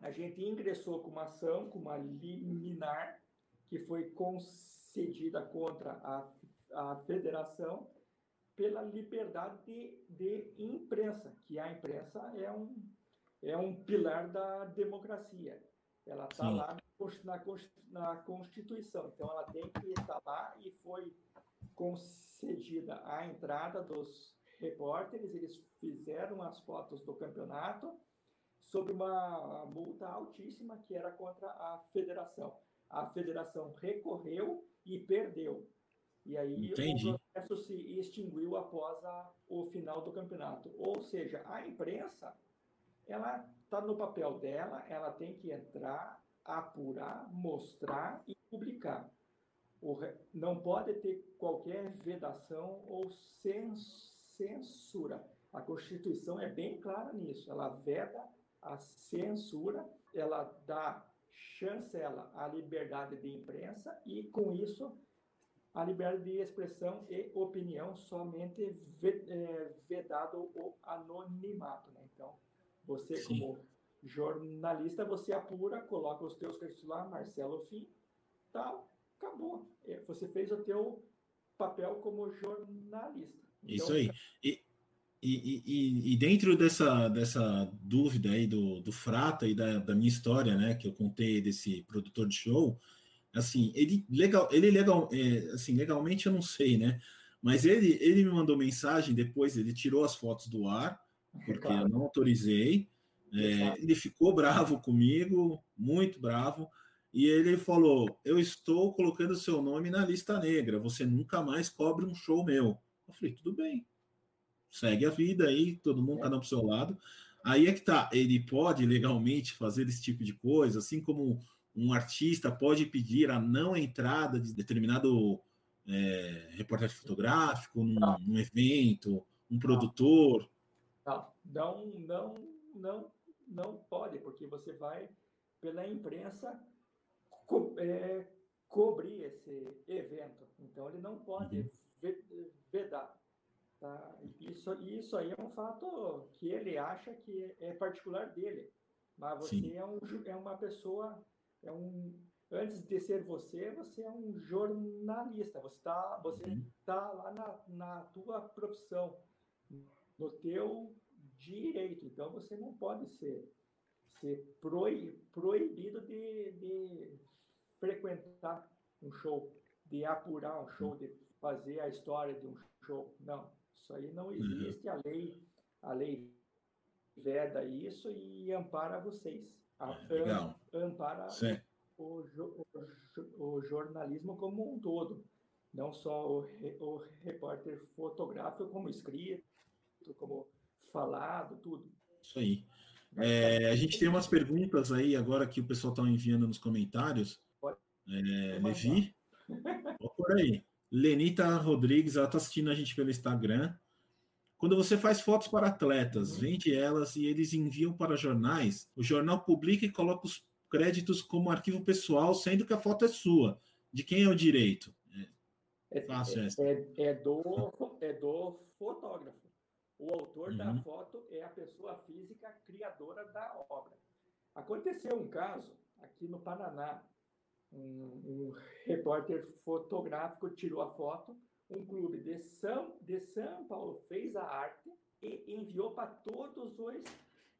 a gente ingressou com uma ação, com uma liminar, que foi concedida contra a, a federação pela liberdade de, de imprensa, que a imprensa é um, é um pilar da democracia. Ela está lá na, na Constituição, então ela tem que estar lá e foi concedida a entrada dos repórteres, eles fizeram as fotos do campeonato sob uma multa altíssima que era contra a federação. A federação recorreu e perdeu. E aí Entendi. o processo se extinguiu após a, o final do campeonato. Ou seja, a imprensa, ela está no papel dela, ela tem que entrar, apurar, mostrar e publicar. Não pode ter qualquer vedação ou censura. A Constituição é bem clara nisso. Ela veda a censura, ela dá chancela à liberdade de imprensa e, com isso, a liberdade de expressão e opinião somente é, vedado o anonimato. Né? Então, você, Sim. como jornalista, você apura, coloca os teus textos lá, Marcelo Fim, tal, acabou. É, você fez o teu papel como jornalista. Então, Isso aí. E, e, e, e, dentro dessa, dessa dúvida aí do, do Frata e da, da, minha história, né, que eu contei desse produtor de show, assim, ele legal, ele legal, é, assim, legalmente eu não sei, né, mas ele, ele me mandou mensagem depois, ele tirou as fotos do ar, porque claro. eu não autorizei, é, ele ficou bravo comigo, muito bravo, e ele falou: Eu estou colocando seu nome na lista negra, você nunca mais cobre um show meu. Eu falei: Tudo bem, segue a vida aí, todo mundo tá no seu lado. Aí é que tá, ele pode legalmente fazer esse tipo de coisa, assim como um artista pode pedir a não entrada de determinado é, reportagem fotográfico num, tá. num evento, um tá. produtor. Tá. Não, não, não, não pode, porque você vai pela imprensa co é, cobrir esse evento. Então ele não pode uhum. vedar. Tá? Isso, isso aí é um fato que ele acha que é particular dele. Mas você é, um, é uma pessoa, é um, antes de ser você, você é um jornalista. Você está você uhum. tá lá na, na tua profissão, no teu direito. Então você não pode ser, ser proibido de, de frequentar um show, de apurar um show, de fazer a história de um show. Não Isso aí não uhum. existe, a lei, a lei veda isso e ampara vocês. Legal. Ampara o, o, o, jornalismo como um todo, não só o, o repórter fotográfico, como escrito, como falado, tudo. Isso aí. É, a gente tem umas perguntas aí agora que o pessoal está enviando nos comentários. É, Levi, por aí. Lenita Rodrigues, ela está assistindo a gente pelo Instagram. Quando você faz fotos para atletas, uhum. vende elas e eles enviam para jornais, o jornal publica e coloca os créditos como arquivo pessoal, sendo que a foto é sua. De quem é o direito? É, fácil é, é, é, do, é do fotógrafo. O autor uhum. da foto é a pessoa física criadora da obra. Aconteceu um caso aqui no Paraná. Um, um repórter fotográfico tirou a foto, um clube de São, de São Paulo fez a arte e enviou para todos os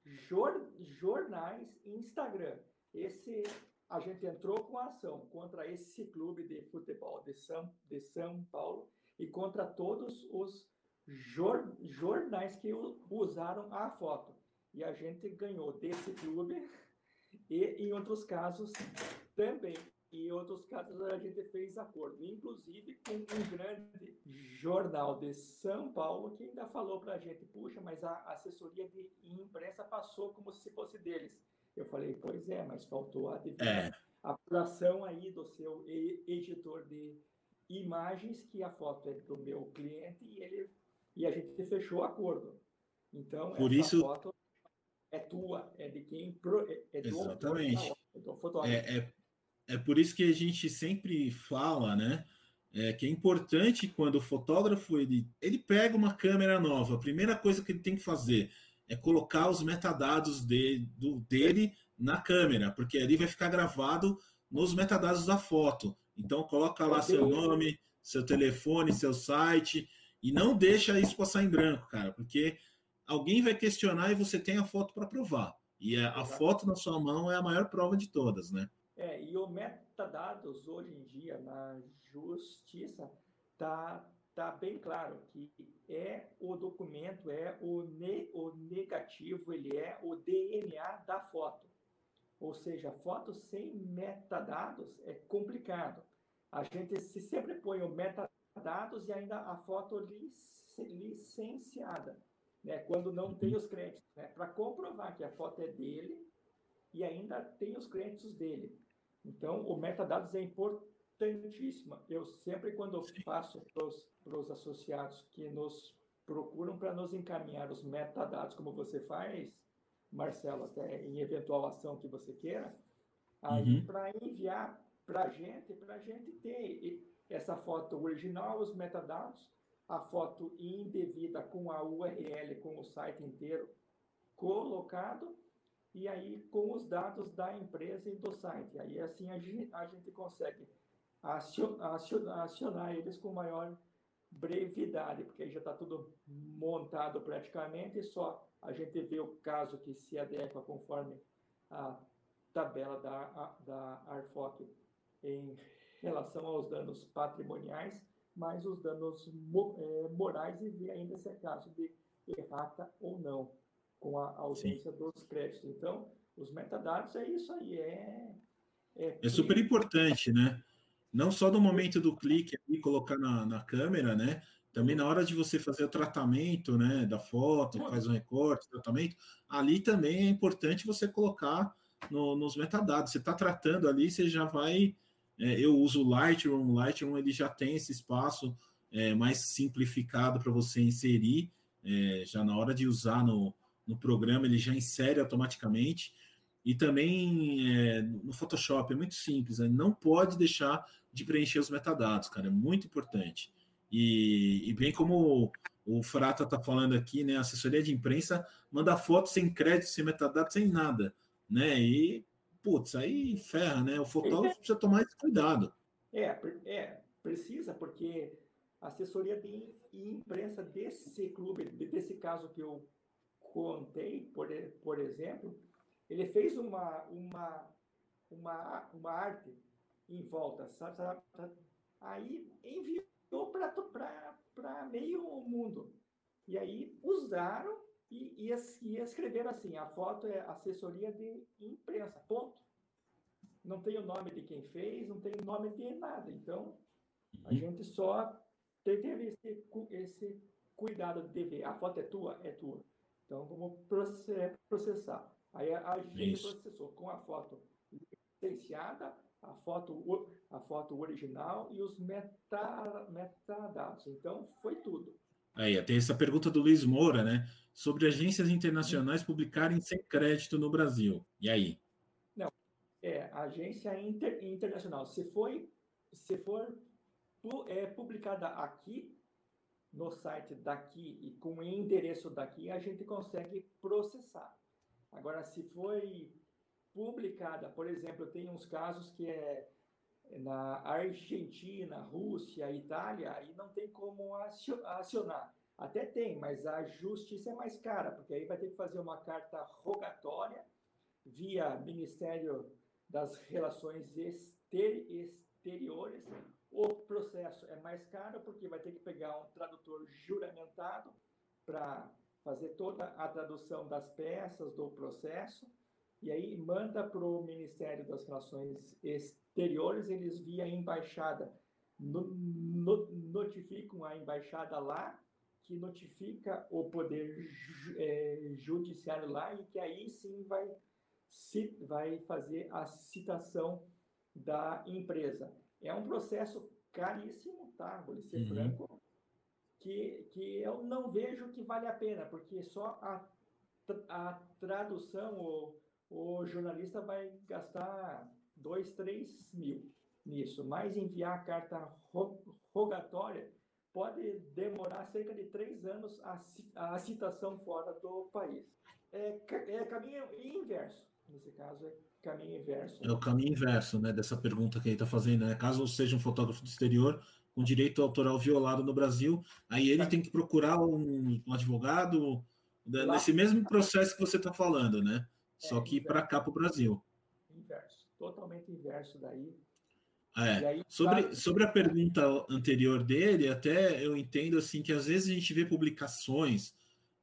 jor, jornais e Instagram. Esse a gente entrou com a ação contra esse clube de futebol de São, de São Paulo e contra todos os jor, jornais que usaram a foto. E a gente ganhou desse clube e, em outros casos, também. E em outros casos, a gente fez acordo, inclusive com um grande jornal de São Paulo que ainda falou para a gente: puxa, mas a assessoria de imprensa passou como se fosse deles. Eu falei: pois é, mas faltou a é. apuração aí do seu editor de imagens, que a foto é do meu cliente e ele e a gente fechou o acordo. Então, Por isso... foto é tua, é de quem pro, é, é do Exatamente. É, do é, é, é por isso que a gente sempre fala, né? É, que é importante quando o fotógrafo ele, ele pega uma câmera nova, a primeira coisa que ele tem que fazer é colocar os metadados de, do, dele na câmera, porque ali vai ficar gravado nos metadados da foto. Então coloca lá seu nome, seu telefone, seu site, e não deixa isso passar em branco, cara, porque alguém vai questionar e você tem a foto para provar. E a, a, foto na sua mão é a maior prova de todas, né? É, e o metadados hoje em dia na justiça tá tá bem claro que é o documento, é o, ne, o negativo, ele é o DNA da foto. Ou seja, foto sem metadados é complicado. A gente se sempre põe o metadados dados e ainda a foto licenciada, né? quando não tem os créditos, né? para comprovar que a foto é dele e ainda tem os créditos dele. Então, o metadados é importantíssimo. Eu sempre, quando faço para os associados que nos procuram para nos encaminhar os metadados, como você faz, Marcelo, até em eventual ação que você queira, aí uhum. para enviar para a gente, para a gente ter essa foto original, os metadados, a foto indevida com a URL, com o site inteiro colocado, e aí com os dados da empresa e do site. Aí assim a gente, a gente consegue acionar, acionar eles com maior brevidade, porque aí já está tudo montado praticamente, só a gente vê o caso que se adequa conforme a tabela da, da ARFOC em relação aos danos patrimoniais, mas os danos é, morais e ver ainda se é caso de errata ou não, com a ausência Sim. dos créditos. Então, os metadados é isso aí, é... É, é super importante, né? Não só no momento do clique e colocar na, na câmera, né? Também na hora de você fazer o tratamento, né, da foto, faz um recorte, tratamento, ali também é importante você colocar no, nos metadados. Você está tratando ali, você já vai é, eu uso o Lightroom, o Lightroom ele já tem esse espaço é, mais simplificado para você inserir, é, já na hora de usar no, no programa, ele já insere automaticamente. E também é, no Photoshop é muito simples, né? não pode deixar de preencher os metadados, cara, é muito importante. E, e bem como o Frata está falando aqui, né? A assessoria de imprensa manda foto sem crédito, sem metadados, sem nada, né? E putz, aí ferra, né? O fotógrafo precisa tomar esse cuidado. É, é, precisa, porque a assessoria de imprensa desse clube, desse caso que eu contei, por, por exemplo, ele fez uma, uma, uma, uma arte em volta, sabe? sabe? Aí enviou para meio mundo. E aí usaram e, e, e escreveram assim: a foto é assessoria de imprensa, ponto. Não tem o nome de quem fez, não tem o nome de nada. Então, a uhum. gente só teve esse, esse cuidado de ver. A foto é tua? É tua. Então, vamos processar. Aí a gente processou com a foto licenciada, a foto, a foto original e os meta, metadados. Então, foi tudo. Aí, tem essa pergunta do Luiz Moura, né? Sobre agências internacionais publicarem sem crédito no Brasil. E aí? Não, é agência inter, internacional. Se foi, se for é, publicada aqui, no site daqui e com endereço daqui, a gente consegue processar. Agora, se foi publicada, por exemplo, tem uns casos que é na Argentina, Rússia, Itália, e não tem como acionar. Até tem, mas a justiça é mais cara, porque aí vai ter que fazer uma carta rogatória via Ministério das Relações Exteriores. O processo é mais caro porque vai ter que pegar um tradutor juramentado para fazer toda a tradução das peças do processo e aí manda para o Ministério das Relações Exteriores, eles via embaixada no, no, notificam a embaixada lá, que notifica o poder é, judiciário lá e que aí sim vai, se, vai fazer a citação da empresa. É um processo caríssimo, tá? Vou ser uhum. franco, que, que eu não vejo que vale a pena, porque só a, a tradução, o, o jornalista vai gastar dois, três mil nisso, mas enviar a carta rogatória pode demorar cerca de três anos a, a citação fora do país. É, é caminho inverso. Nesse caso, é caminho inverso. É o caminho inverso, né, dessa pergunta que ele está fazendo, né? Caso seja um fotógrafo do exterior com direito autoral violado no Brasil, aí ele tem que procurar um, um advogado né, Lá, nesse mesmo processo que você está falando, né? É, Só que para cá, para o Brasil. Inverso, totalmente inverso daí. É. Aí, sobre, tá... sobre a pergunta anterior dele, até eu entendo assim que às vezes a gente vê publicações,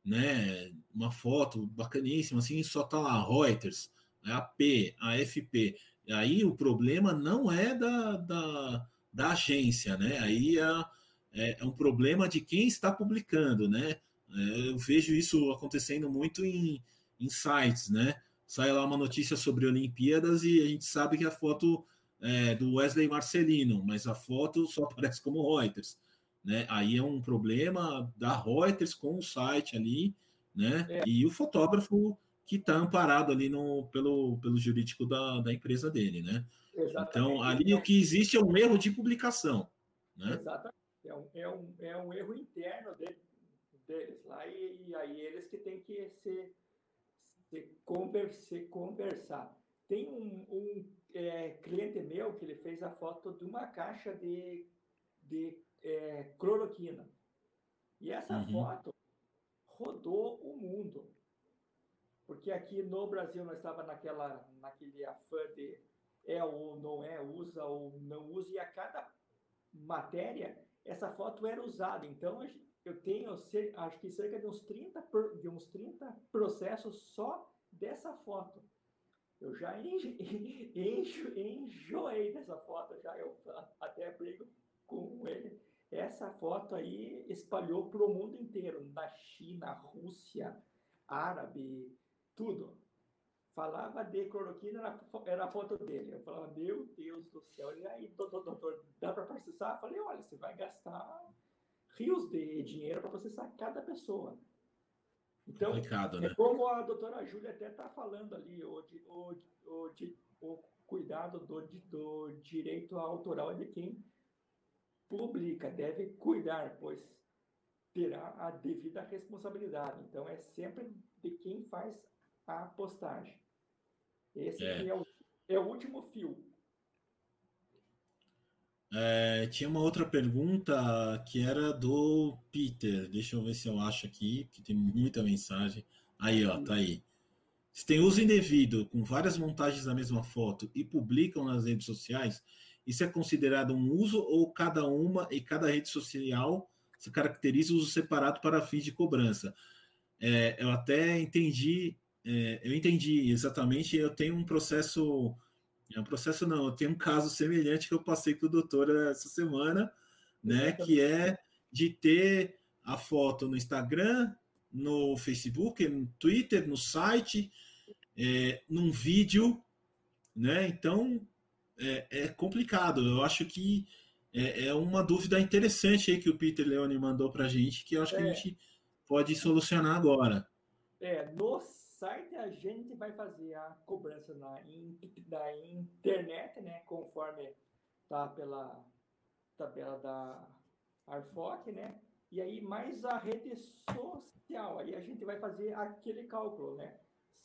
né? Uma foto bacaníssima, assim, só tá lá Reuters, a P, a FP. Aí o problema não é da, da, da agência, né? Aí é, é, é, um problema de quem está publicando, né? É, eu vejo isso acontecendo muito em, em sites, né? Sai lá uma notícia sobre Olimpíadas e a gente sabe que a foto é do Wesley Marcelino, mas a foto só aparece como Reuters, né? Aí é um problema da Reuters com o site ali, né? É. E o fotógrafo que está amparado ali no, pelo, pelo jurídico da, da empresa dele, né? Exatamente. Então, ali o que existe é um erro de publicação, né? Exatamente. É um, é um, é um erro interno de, deles lá, e, e, aí eles que têm que se, se, converse, conversar. Tem um, um é, cliente meu que ele fez a foto de uma caixa de, de é, cloroquina. E essa uhum. foto rodou o mundo. Porque aqui no Brasil nós estava naquela, naquele afã de é ou não é, usa ou não usa, e a cada matéria essa foto era usada. Então eu tenho acho que cerca de uns 30, de uns 30 processos só dessa foto. Eu já enjo, enjo, enjoei dessa foto, já eu até brigo com ele. Essa foto aí espalhou para o mundo inteiro, na China, Rússia, árabe, tudo. Falava de cloroquina, era, era a foto dele. Eu falava, meu Deus do céu. E aí, doutor, doutor dá para processar? Eu falei, olha, você vai gastar rios de dinheiro para processar cada pessoa. Então, Complicado, né? é como a doutora Júlia até está falando ali, o, o, o, o cuidado do, do direito autoral é de quem publica, deve cuidar, pois terá a devida responsabilidade. Então, é sempre de quem faz a postagem. Esse é, é, o, é o último fio. É, tinha uma outra pergunta que era do Peter. Deixa eu ver se eu acho aqui, que tem muita mensagem. Aí, ó, tá aí. Se tem uso indevido com várias montagens da mesma foto e publicam nas redes sociais, isso é considerado um uso ou cada uma e cada rede social se caracteriza o uso separado para fins de cobrança. É, eu até entendi, é, eu entendi exatamente, eu tenho um processo, é um processo não, eu tenho um caso semelhante que eu passei com o doutor essa semana, né, que é de ter a foto no Instagram, no Facebook, no Twitter, no site, é, num vídeo, né? Então é, é complicado. Eu acho que é, é, uma dúvida interessante aí que o Peter Leone mandou para a gente, que eu acho que a é. gente pode solucionar agora. É, no site a gente vai fazer a cobrança na, na internet, né? Conforme tá pela tabela da Arfoc, né? E aí mais a rede social, aí a gente vai fazer aquele cálculo, né?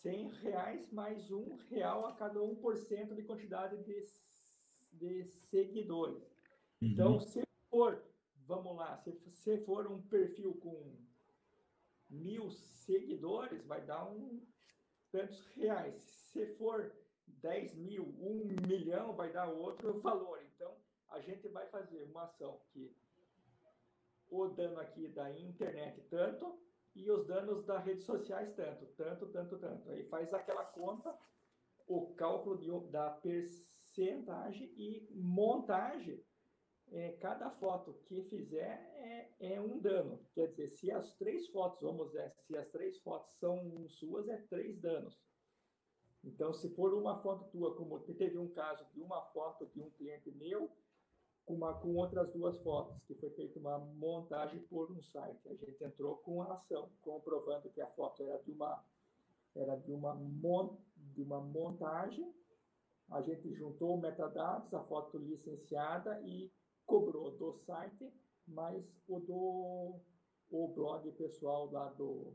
100 reais mais um real a cada 1% de quantidade de, de seguidores. Uhum. Então, se for, vamos lá, se, se for um perfil com mil seguidores, vai dar um tantos reais. Se for 10 mil, um milhão, vai dar outro valor. Então, a gente vai fazer uma ação que o dano aqui da internet tanto e os danos das redes sociais tanto, tanto, tanto, tanto. Aí faz aquela conta, o cálculo de, da percentagem e montagem. É, cada foto que fizer é, é, um dano. Quer dizer, se as três fotos, vamos dizer, se as três fotos são suas, é três danos. Então, se for uma foto tua, como teve um caso de uma foto de um cliente meu, com, uma, com outras duas fotos, que foi feita uma montagem por um site. A gente entrou com a ação, comprovando que a foto era de uma, era de uma, mon, de uma montagem. A gente juntou metadados, a foto licenciada e cobrou do site, mas o do o blog pessoal lá do,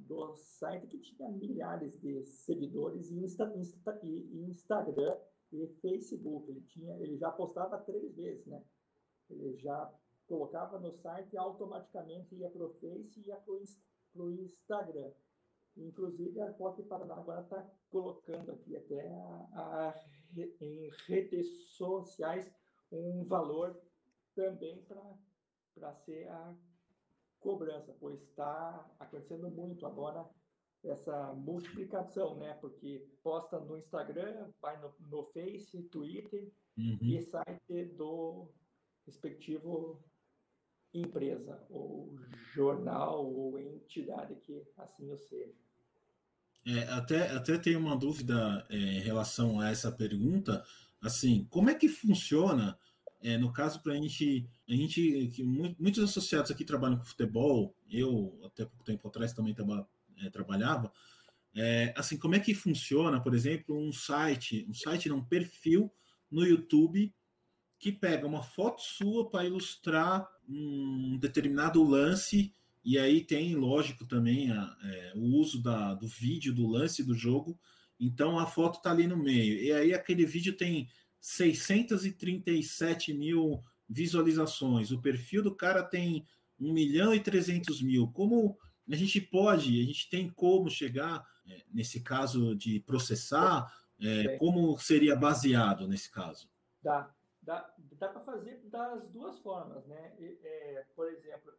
do site que tinha milhares de seguidores e, Insta, Insta, e Instagram e Facebook. Ele, tinha, ele já postava três vezes, né? Ele já colocava no site e automaticamente ia para o Face e ia para o Instagram. Inclusive, a Foto Paraná agora está colocando aqui até a, a, em redes sociais um valor também para ser a cobrança, pois está acontecendo muito agora essa multiplicação, né? Porque posta no Instagram, vai no, no Face, Twitter uhum. e site do respectivo empresa, ou jornal, ou entidade que assim o seja. É, até, até tenho uma dúvida é, em relação a essa pergunta. Assim, como é que funciona, é, no caso, para a gente, a gente, que muitos associados aqui trabalham com futebol, eu até pouco tempo atrás também estava é, trabalhava, é, assim, como é que funciona, por exemplo, um site, um site, não, um perfil no YouTube que pega uma foto sua para ilustrar um determinado lance, e aí tem, lógico, também a, é, o uso da, do vídeo, do lance do jogo, então a foto está ali no meio, e aí aquele vídeo tem 637 mil visualizações, o perfil do cara tem 1 milhão e 300 mil, como a gente pode, a gente tem como chegar, é, nesse caso de processar, é, como seria baseado nesse caso? Dá, dá, dá para fazer das duas formas, né? É, por exemplo,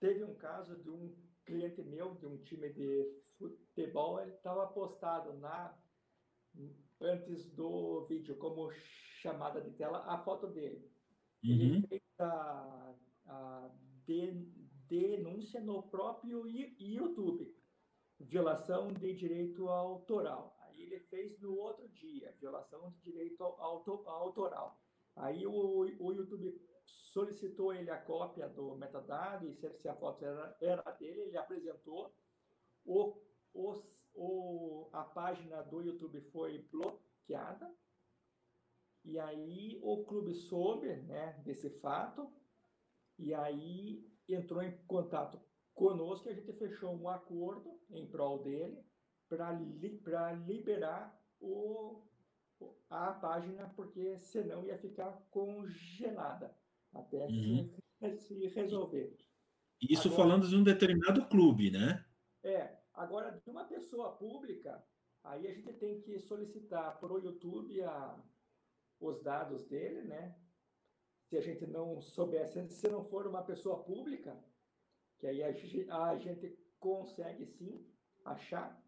teve um caso de um cliente meu, de um time de futebol, ele estava postado na antes do vídeo como chamada de tela a foto dele. Uhum. Ele fez a, a de, denúncia no próprio YouTube, violação de direito autoral. Aí ele fez no outro dia, violação de direito auto, autoral. Aí o, o YouTube solicitou ele a cópia do metadado, e se, se a foto era, era dele, ele apresentou. O, o, a página do YouTube foi bloqueada. E aí o clube soube né, desse fato, e aí entrou em contato conosco e a gente fechou um acordo em prol dele para li, liberar o, a página, porque senão ia ficar congelada até uhum. se, resolver. Isso agora, falando de um determinado clube, né? É. Agora, de uma pessoa pública, aí a gente tem que solicitar para o YouTube a, os dados dele, né? se a gente não soubesse, se não for uma pessoa pública, que aí a gente, a gente consegue sim achar.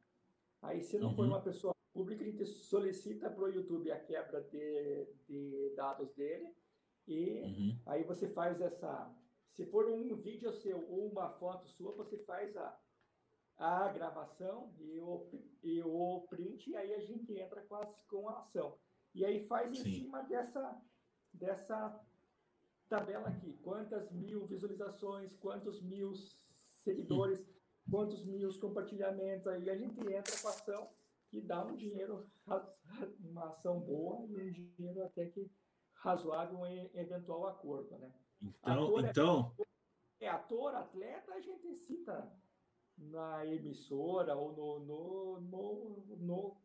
Aí, se não uhum. for uma pessoa pública, a gente solicita para o YouTube a quebra de, de dados dele e uhum. aí você faz essa. Se for um vídeo seu ou uma foto sua, você faz a, a gravação e o, e o print, e aí a gente entra com, as, com a ação. E aí faz em Sim. cima dessa, dessa tabela aqui. Quantas mil visualizações, quantos mil seguidores, Sim. quantos mil compartilhamentos. Aí a gente entra com a ação e dá um dinheiro, uma ação boa e um dinheiro até que razoável um eventual acordo, né? Então, ator é então... É, é ator, atleta, a gente cita na emissora ou no, no, no, no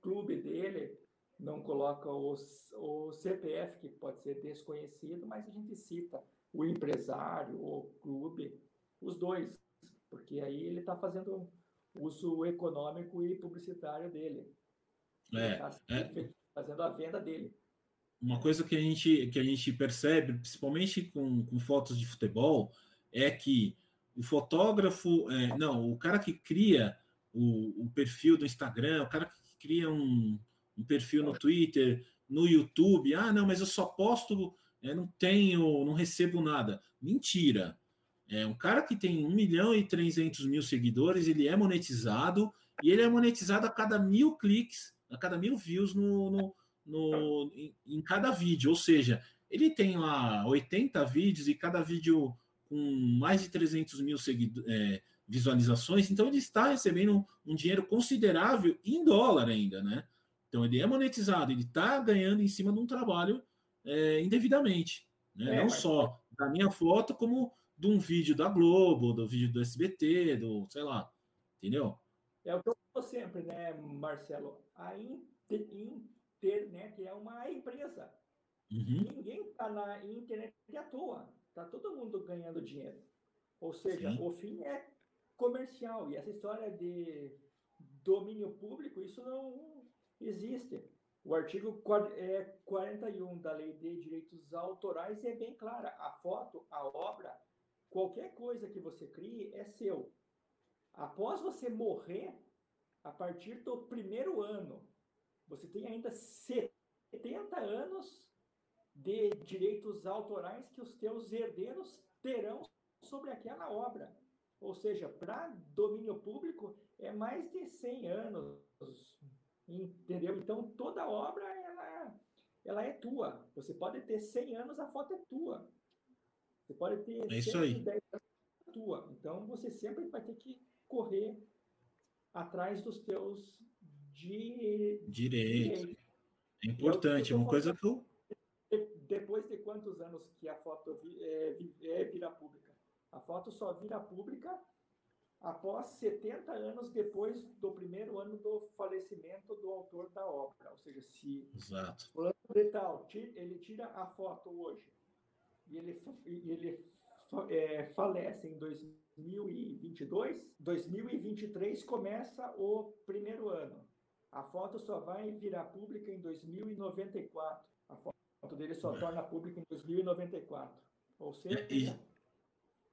clube dele, não coloca o, o CPF, que pode ser desconhecido, mas a gente cita o empresário, o clube, os dois, porque aí ele está fazendo uso econômico e publicitário dele. É, tá é, fazendo a venda dele. Uma coisa que a gente, que a gente percebe, principalmente com, com fotos de futebol, é que o fotógrafo, é, não, o cara que cria o, o, perfil do Instagram, o cara que cria um, um, perfil no Twitter, no YouTube, ah, não, mas eu só posto, é, não tenho, não recebo nada. Mentira. É um cara que tem 1 milhão e 300 mil seguidores, ele é monetizado e ele é monetizado a cada mil cliques, a cada mil views no, no, no em, em, cada vídeo. Ou seja, ele tem lá 80 vídeos e cada vídeo com mais de 300 mil é, visualizações, então ele está recebendo um, um, dinheiro considerável em dólar ainda, né? Então ele é monetizado, ele está ganhando em cima de um trabalho é, indevidamente, né? É, Não mas... só da minha foto, como de um vídeo da Globo, do vídeo do SBT, do sei lá, entendeu? É o que eu falo sempre, né, Marcelo? A internet é uma empresa. Uhum. Ninguém está na internet à toa. Está todo mundo ganhando dinheiro. Ou seja, Sim. o fim é comercial. E essa história de domínio público, isso não existe. O artigo 41 é, da Lei de Direitos Autorais é bem clara. A foto, a obra, qualquer coisa que você crie é seu. Após você morrer, a partir do primeiro ano, você tem ainda 70 anos de direitos autorais que os teus herdeiros terão sobre aquela obra. Ou seja, para domínio público é mais de 100 anos, entendeu? Então toda obra ela, ela é tua. Você pode ter 100 anos, a foto é tua. Você pode ter é isso aí. anos, é tua. Então você sempre vai ter que correr atrás dos teus de... direitos. É importante, é uma coisa que eu depois de quantos anos que a foto é, é, vira pública? A foto só vira pública após 70 anos depois do primeiro ano do falecimento do autor da obra. Ou seja, se Exato. o de tal, ele tira a foto hoje e ele, e ele é, falece em 2022, 2023 começa o primeiro ano. A foto só vai virar pública em 2094 voto dele só torna público em 2094. Ou seja, é, tem,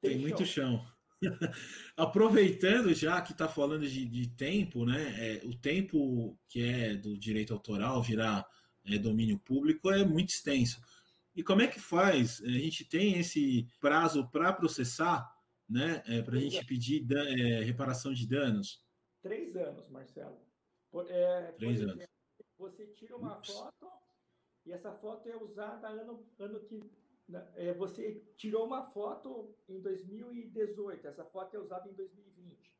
tem muito chão. Aproveitando já que está falando de, de, tempo, né? É, o tempo que é do direito autoral virar é, domínio público é muito extenso. E como é que faz? A gente tem esse prazo para processar, né? É, para a gente pedir é, reparação de danos? Três anos, Marcelo. Por, é, Três por exemplo, anos. Você tira uma Ups. foto e essa foto é usada ano, ano que. Né, é, você tirou uma foto em 2018, essa foto é usada em 2020.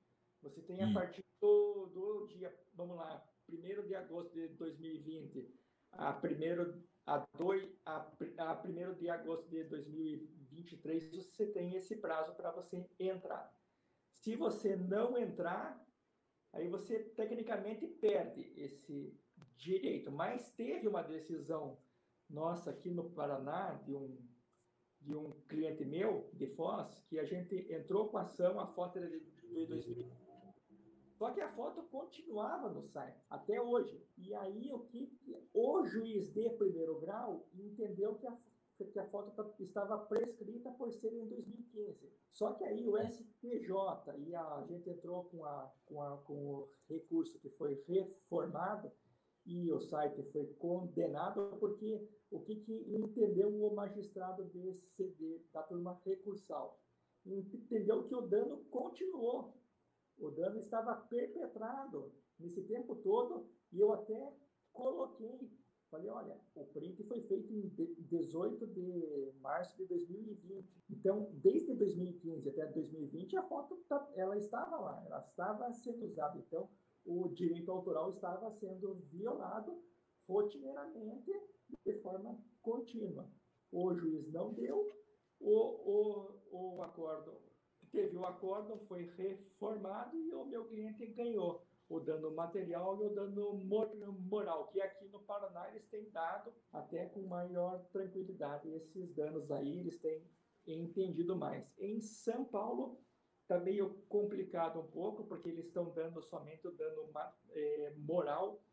Você tem a hum. partir do, do dia, vamos lá, 1 de agosto de 2020 a 1 a, a, a 1 de agosto de 2023, você tem esse prazo para você entrar. Se você não entrar, aí você tecnicamente perde esse, direito. Mas teve uma decisão nossa aqui no Paraná, de um, de um cliente meu, de Foz, que a gente entrou com a ação, a foto era de 2000. Só que a foto continuava no site, até hoje. E aí o que o juiz de primeiro grau entendeu que a, que a foto tá, estava prescrita por ser em 2015. Só que aí o STJ e a gente entrou com, a, com, a, com o recurso que foi reformado e o site foi condenado porque o que, que entendeu o magistrado DCD da turma recursal? Entendeu que o dano continuou. O dano estava perpetrado nesse tempo todo e eu até coloquei Falei, olha, o print foi feito em 18 de março de 2020. Então, desde 2015 até 2020, a foto tá, ela estava lá, ela estava sendo usada. Então, o direito autoral estava sendo violado rotineiramente de forma contínua. O juiz não deu, o, o, o acordo teve o acordo, foi reformado e o meu cliente ganhou o dano material e o dano moral, que aqui no Paraná eles têm dado até com maior tranquilidade. Esses danos aí eles têm entendido mais. Em São Paulo está meio complicado um pouco, porque eles estão dando somente o dano é, moral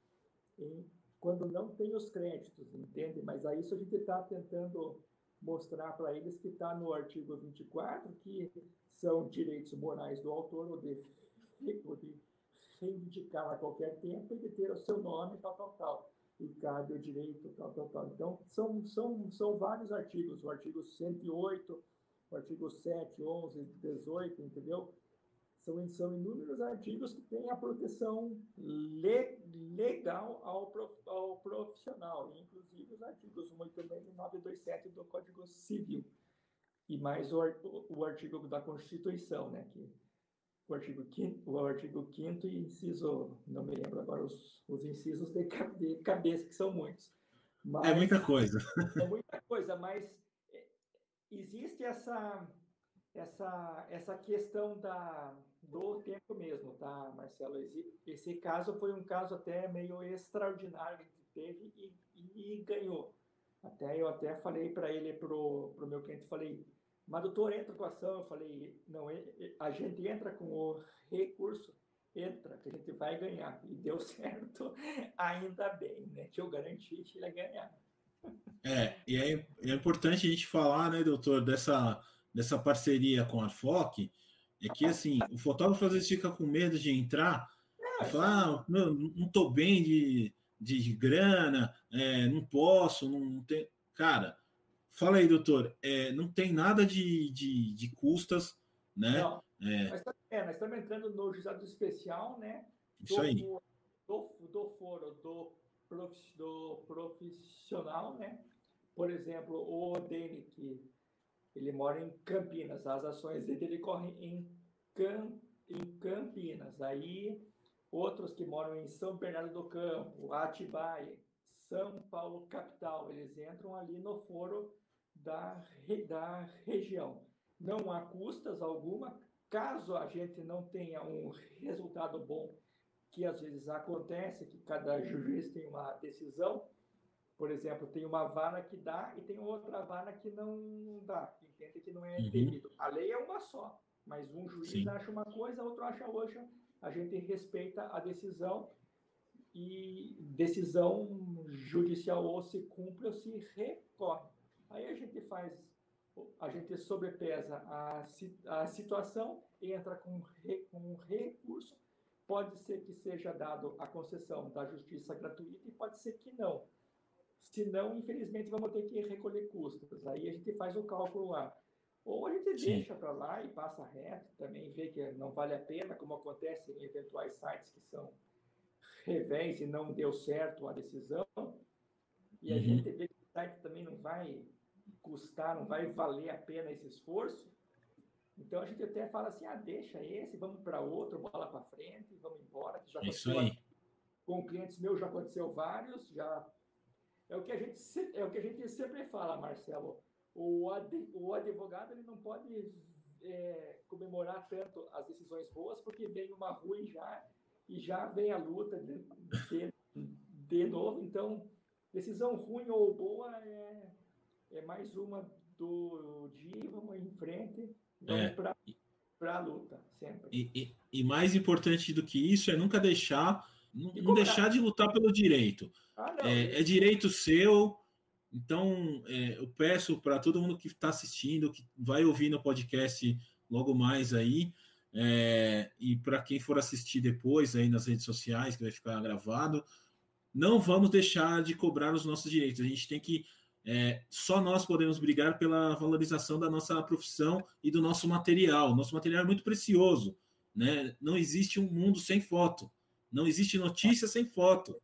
em, quando não tem os créditos, entende? Mas aí isso a gente está tentando mostrar para eles que está no artigo 24, que são direitos morais do autor ou de, de reivindicar a qualquer tempo e de ter o seu nome, tal, tal, tal. E cabe o direito, tal, tal, tal. Então, são, são, são vários artigos. O artigo 108, o artigo 7, 11, 18, entendeu? São, são inúmeros artigos que têm a proteção le, legal ao, prof, ao profissional, inclusive os artigos 186 e 927 do Código Civil. E mais o, o artigo da Constituição, né, que o artigo 5 o artigo 5 inciso, não me lembro agora os, os incisos de, de cabeça, que são muitos. Mas, é muita coisa. É muita coisa, mas é, existe essa, essa, essa questão da, do tempo mesmo, tá, Marcelo? Esse caso foi um caso até meio extraordinário que teve e, e, e ganhou. Até eu até falei para ele, para o meu cliente, falei, mas, doutor, entra com a ação. Eu falei, não, a gente entra com o recurso, entra, que a gente vai ganhar. E deu certo, ainda bem, né? Que eu garanti que ele ia ganhar. É, e é, é importante a gente falar, né, doutor, dessa, dessa parceria com a FOC, é que, assim, o fotógrafo às vezes fica com medo de entrar e falar, ah, não, não tô bem de, de grana, é, não posso, não, não tem... Cara, Fala aí, doutor. É, não tem nada de, de, de custas, né? Não. É. Nós, é, nós estamos entrando no juizado especial, né? Isso do, aí. Do, do foro do, prof, do profissional, né? Por exemplo, o Dene, que ele mora em Campinas, as ações dele correm em, Cam, em Campinas. Aí, outros que moram em São Bernardo do Campo, Atibaia, São Paulo capital, eles entram ali no foro da, da região. Não há custas alguma, caso a gente não tenha um resultado bom, que às vezes acontece, que cada juiz tem uma decisão, por exemplo, tem uma vara que dá e tem outra vara que não dá, que entende que não é uhum. devido. A lei é uma só, mas um juiz Sim. acha uma coisa, outro acha outra. A gente respeita a decisão e decisão judicial ou se cumpre ou se recorre. Aí a gente faz, a gente sobrepesa a, a situação, entra com, re, com um recurso, pode ser que seja dado a concessão da justiça gratuita e pode ser que não. Se não, infelizmente, vamos ter que recolher custos. Aí a gente faz o cálculo lá. Ou a gente Sim. deixa para lá e passa reto, também vê que não vale a pena, como acontece em eventuais sites que são revés e não deu certo a decisão. E a uhum. gente vê que o site também não vai custar, não vai valer a pena esse esforço. Então a gente até fala assim: ah, deixa esse, vamos para outro, bola para frente, vamos embora. já Isso aí. Com clientes meus já aconteceu vários, já é o que a gente é o que a gente sempre fala, Marcelo. O, ad, o advogado ele não pode é, comemorar tanto as decisões boas porque vem uma ruim já e já vem a luta de, de, de novo. Então decisão ruim ou boa é é mais uma do dia, vamos em frente, vamos é. para a luta, sempre. E, e, e, mais importante do que isso é nunca deixar, não, não deixar de lutar pelo direito. Ah, é, é, direito seu, Então, é, eu peço para todo mundo que está assistindo, que vai ouvir no podcast logo mais aí, é, e para quem for assistir depois aí nas redes sociais, que vai ficar gravado, não vamos deixar de cobrar os nossos direitos. A gente tem que. É, só nós podemos brigar pela valorização da nossa profissão e do nosso material. Nosso material é muito precioso. Né? Não existe um mundo sem foto. Não existe notícia sem foto.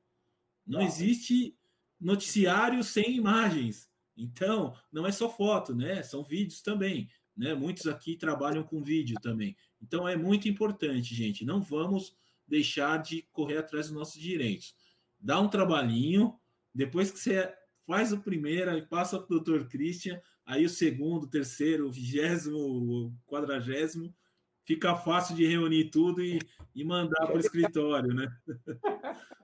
Não existe noticiário sem imagens. Então, não é só foto, né? São vídeos também. Né? Muitos aqui trabalham com vídeo também. Então, é muito importante, gente. Não vamos deixar de correr atrás dos nossos direitos. Dá um trabalhinho, depois que você faz o primeiro e passa para o doutor Christian, aí o segundo, o terceiro, o vigésimo, o quadragésimo, fica fácil de reunir tudo e, e mandar para o escritório, né?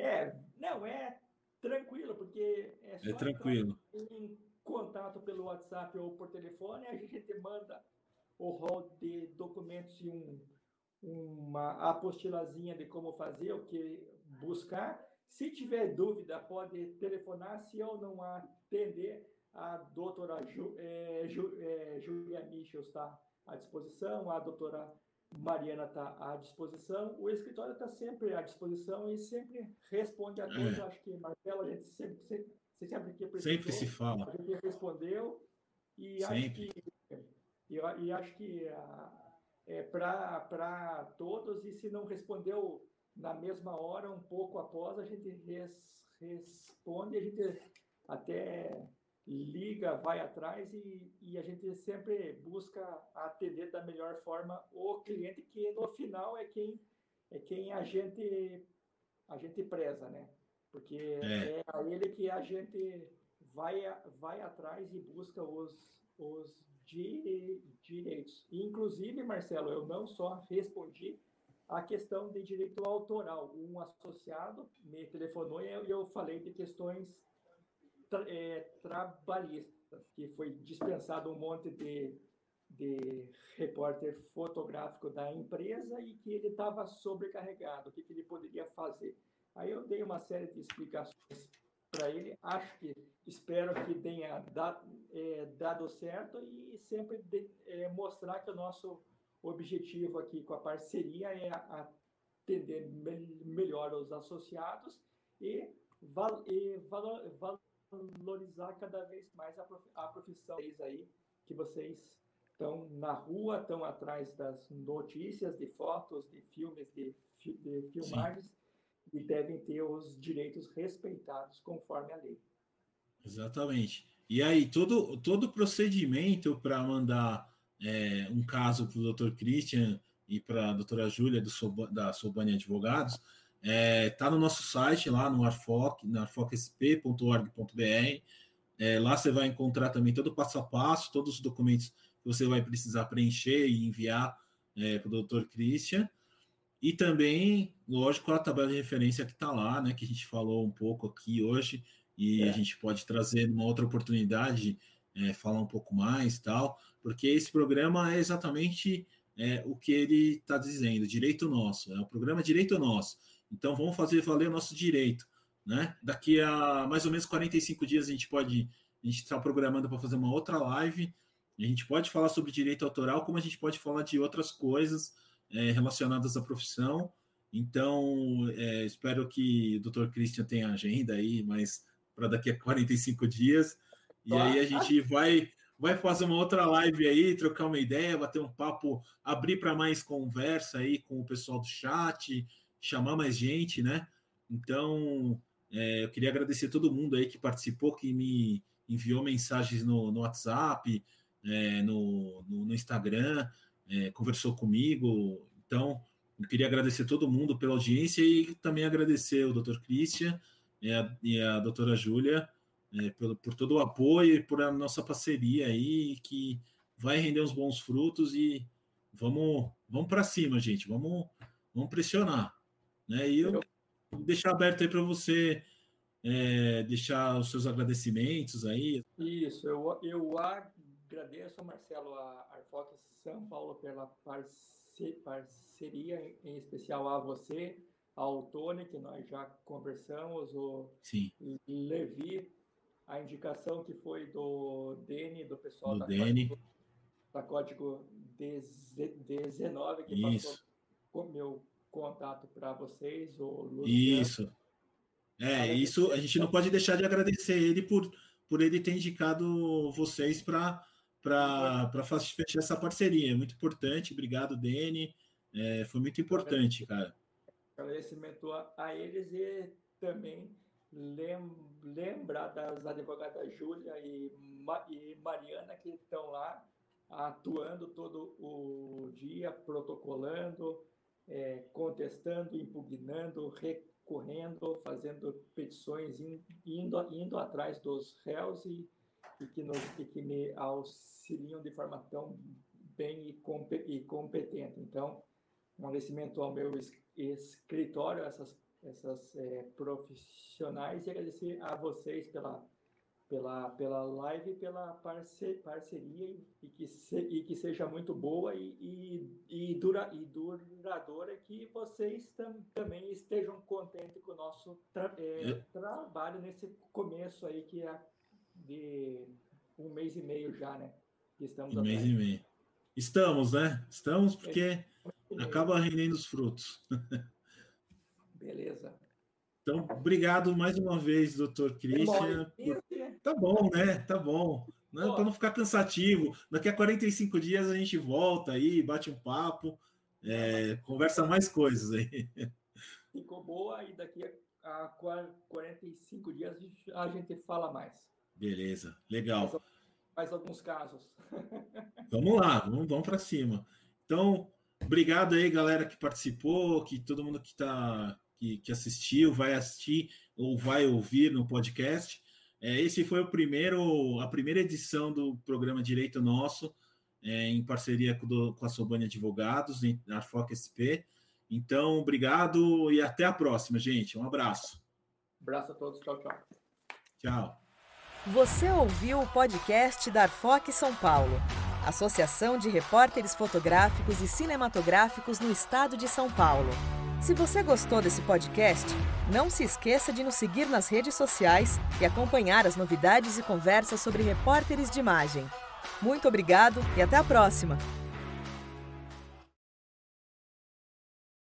É, não, é tranquilo, porque é só é tranquilo. em contato pelo WhatsApp ou por telefone, a gente manda o rol de documentos e um, uma apostilazinha de como fazer, o que buscar. Se tiver dúvida, pode telefonar. Se eu não atender, a doutora Ju, é, Ju, é, Julia Michels está à disposição, a doutora Mariana está à disposição, o escritório está sempre à disposição e sempre responde a é. todos. É. Acho que, Marcelo, a gente sempre, sempre, sempre que precisou, Sempre se fala. A gente respondeu e sempre. acho que, e, e acho que ah, é para todos, e se não respondeu na mesma hora, um pouco após, a gente res, responde, a gente até liga, vai atrás e, e a gente sempre busca atender da melhor forma o cliente, que no final é quem é quem a gente a gente preza, né? Porque é, é a ele que a gente vai, vai atrás e busca os, os di, direitos. Inclusive, Marcelo, eu não só respondi a questão de direito autoral. Um associado me telefonou e eu falei de questões tra é, trabalhistas, que foi dispensado um monte de, de repórter fotográfico da empresa e que ele estava sobrecarregado, o que, que ele poderia fazer. Aí eu dei uma série de explicações para ele, acho que, espero que tenha dado, é, dado certo e sempre de, é, mostrar que o nosso objetivo aqui com a parceria é atender me melhor os associados e, val, e valor, valorizar cada vez mais a, prof, a profissão aí, que vocês estão na rua, estão atrás das notícias, de fotos, de filmes, de, de filmagens, Sim. e devem ter os direitos respeitados conforme a lei. Exatamente. E aí, todo, todo procedimento para mandar é, um caso para o Dr. Christian e para a doutora Júlia da Sobani Advogados, está é, tá no nosso site, lá no arfoc, na arfocsp.org.br. É, lá você vai encontrar também todo o passo a passo, todos os documentos que você vai precisar preencher e enviar é, para o Dr. Christian. E também, lógico, a tabela de referência que está lá, né, que a gente falou um pouco aqui hoje, e é. a gente pode trazer numa outra oportunidade, é, falar um pouco mais tal porque esse programa é exatamente é, o que ele está dizendo, direito nosso, é o programa Direito Nosso. Então vamos fazer valer o nosso direito. Né? Daqui a mais ou menos 45 dias a gente pode, a gente está programando para fazer uma outra live, a gente pode falar sobre direito autoral, como a gente pode falar de outras coisas é, relacionadas à profissão. Então, é, espero que o Dr. Christian tenha agenda aí, mas para daqui a 45 dias. E aí a gente vai vai fazer uma outra live aí, trocar uma ideia, bater um papo, abrir para mais conversa aí com o pessoal do chat, chamar mais gente, né? Então, é, eu queria agradecer todo mundo aí que participou, que me enviou mensagens no, no WhatsApp, é, no, no, no, Instagram, é, conversou comigo. Então, eu queria agradecer todo mundo pela audiência e também agradecer o Dr. Christian e a, e a doutora Júlia é, por, por todo o apoio e por a nossa parceria aí, que vai render uns bons frutos e vamos, vamos para cima, gente, vamos, vamos pressionar. Né? E eu vou deixar aberto aí para você é, deixar os seus agradecimentos aí. Isso, eu, eu agradeço, Marcelo, a Arfox São Paulo pela parceria, em especial a você, ao Tony, que nós já conversamos, o Sim. Levi a indicação que foi do Dene, do pessoal do da Dene. Código, da Código 19, que Isso. passou o meu contato para vocês, o Luciano. Isso. É, isso a gente não pode deixar de agradecer ele por, por ele ter indicado vocês para fechar essa parceria. É muito importante. Obrigado, Dene. É, foi muito importante, cara. Agradecimento a, a eles e também lem, lembrar das advogadas Júlia e, e Mariana que estão lá atuando todo o dia, protocolando, é, contestando, impugnando, recorrendo, fazendo petições, indo, indo atrás dos réus e, e, que, nos, e que me auxiliam de forma tão bem e, e competente. Então, um agradecimento ao meu escritório, essas, essas é, profissionais, e agradecer a vocês pela, pela, pela live, pela parce, parceria, e que, se, e que seja muito boa e, e, e, dura, e duradoura, que vocês tam, também estejam contentes com o nosso tra, é, trabalho nesse começo aí, que é de um mês e meio já, né? Que estamos um mês e meio. Estamos, né? Estamos porque acaba rendendo os frutos. Beleza. Então, obrigado mais uma vez, doutor Christian. Tá bom, né? Tá bom. Né? Para não ficar cansativo. Daqui a 45 dias a gente volta aí, bate um papo, é, conversa mais coisas aí. Ficou boa e daqui a 45 dias a gente fala mais. Beleza, legal. Mais, mais alguns casos. Vamos lá, vamos, vamos para cima. Então, Obrigado aí, galera que participou, que todo mundo que tá que, que assistiu, vai assistir ou vai ouvir no podcast. É, esse foi o primeiro, a primeira edição do programa Direito Nosso, é, em parceria com, do, com a Sobani Advogados, na Arfoc SP. Então, obrigado e até a próxima, gente. Um abraço. Abraço a todos. Tchau, tchau. Tchau. Você ouviu o podcast da Arfoc São Paulo. Associação de Repórteres Fotográficos e Cinematográficos no Estado de São Paulo. Se você gostou desse podcast, não se esqueça de nos seguir nas redes sociais e acompanhar as novidades e conversas sobre repórteres de imagem. Muito obrigado e até a próxima!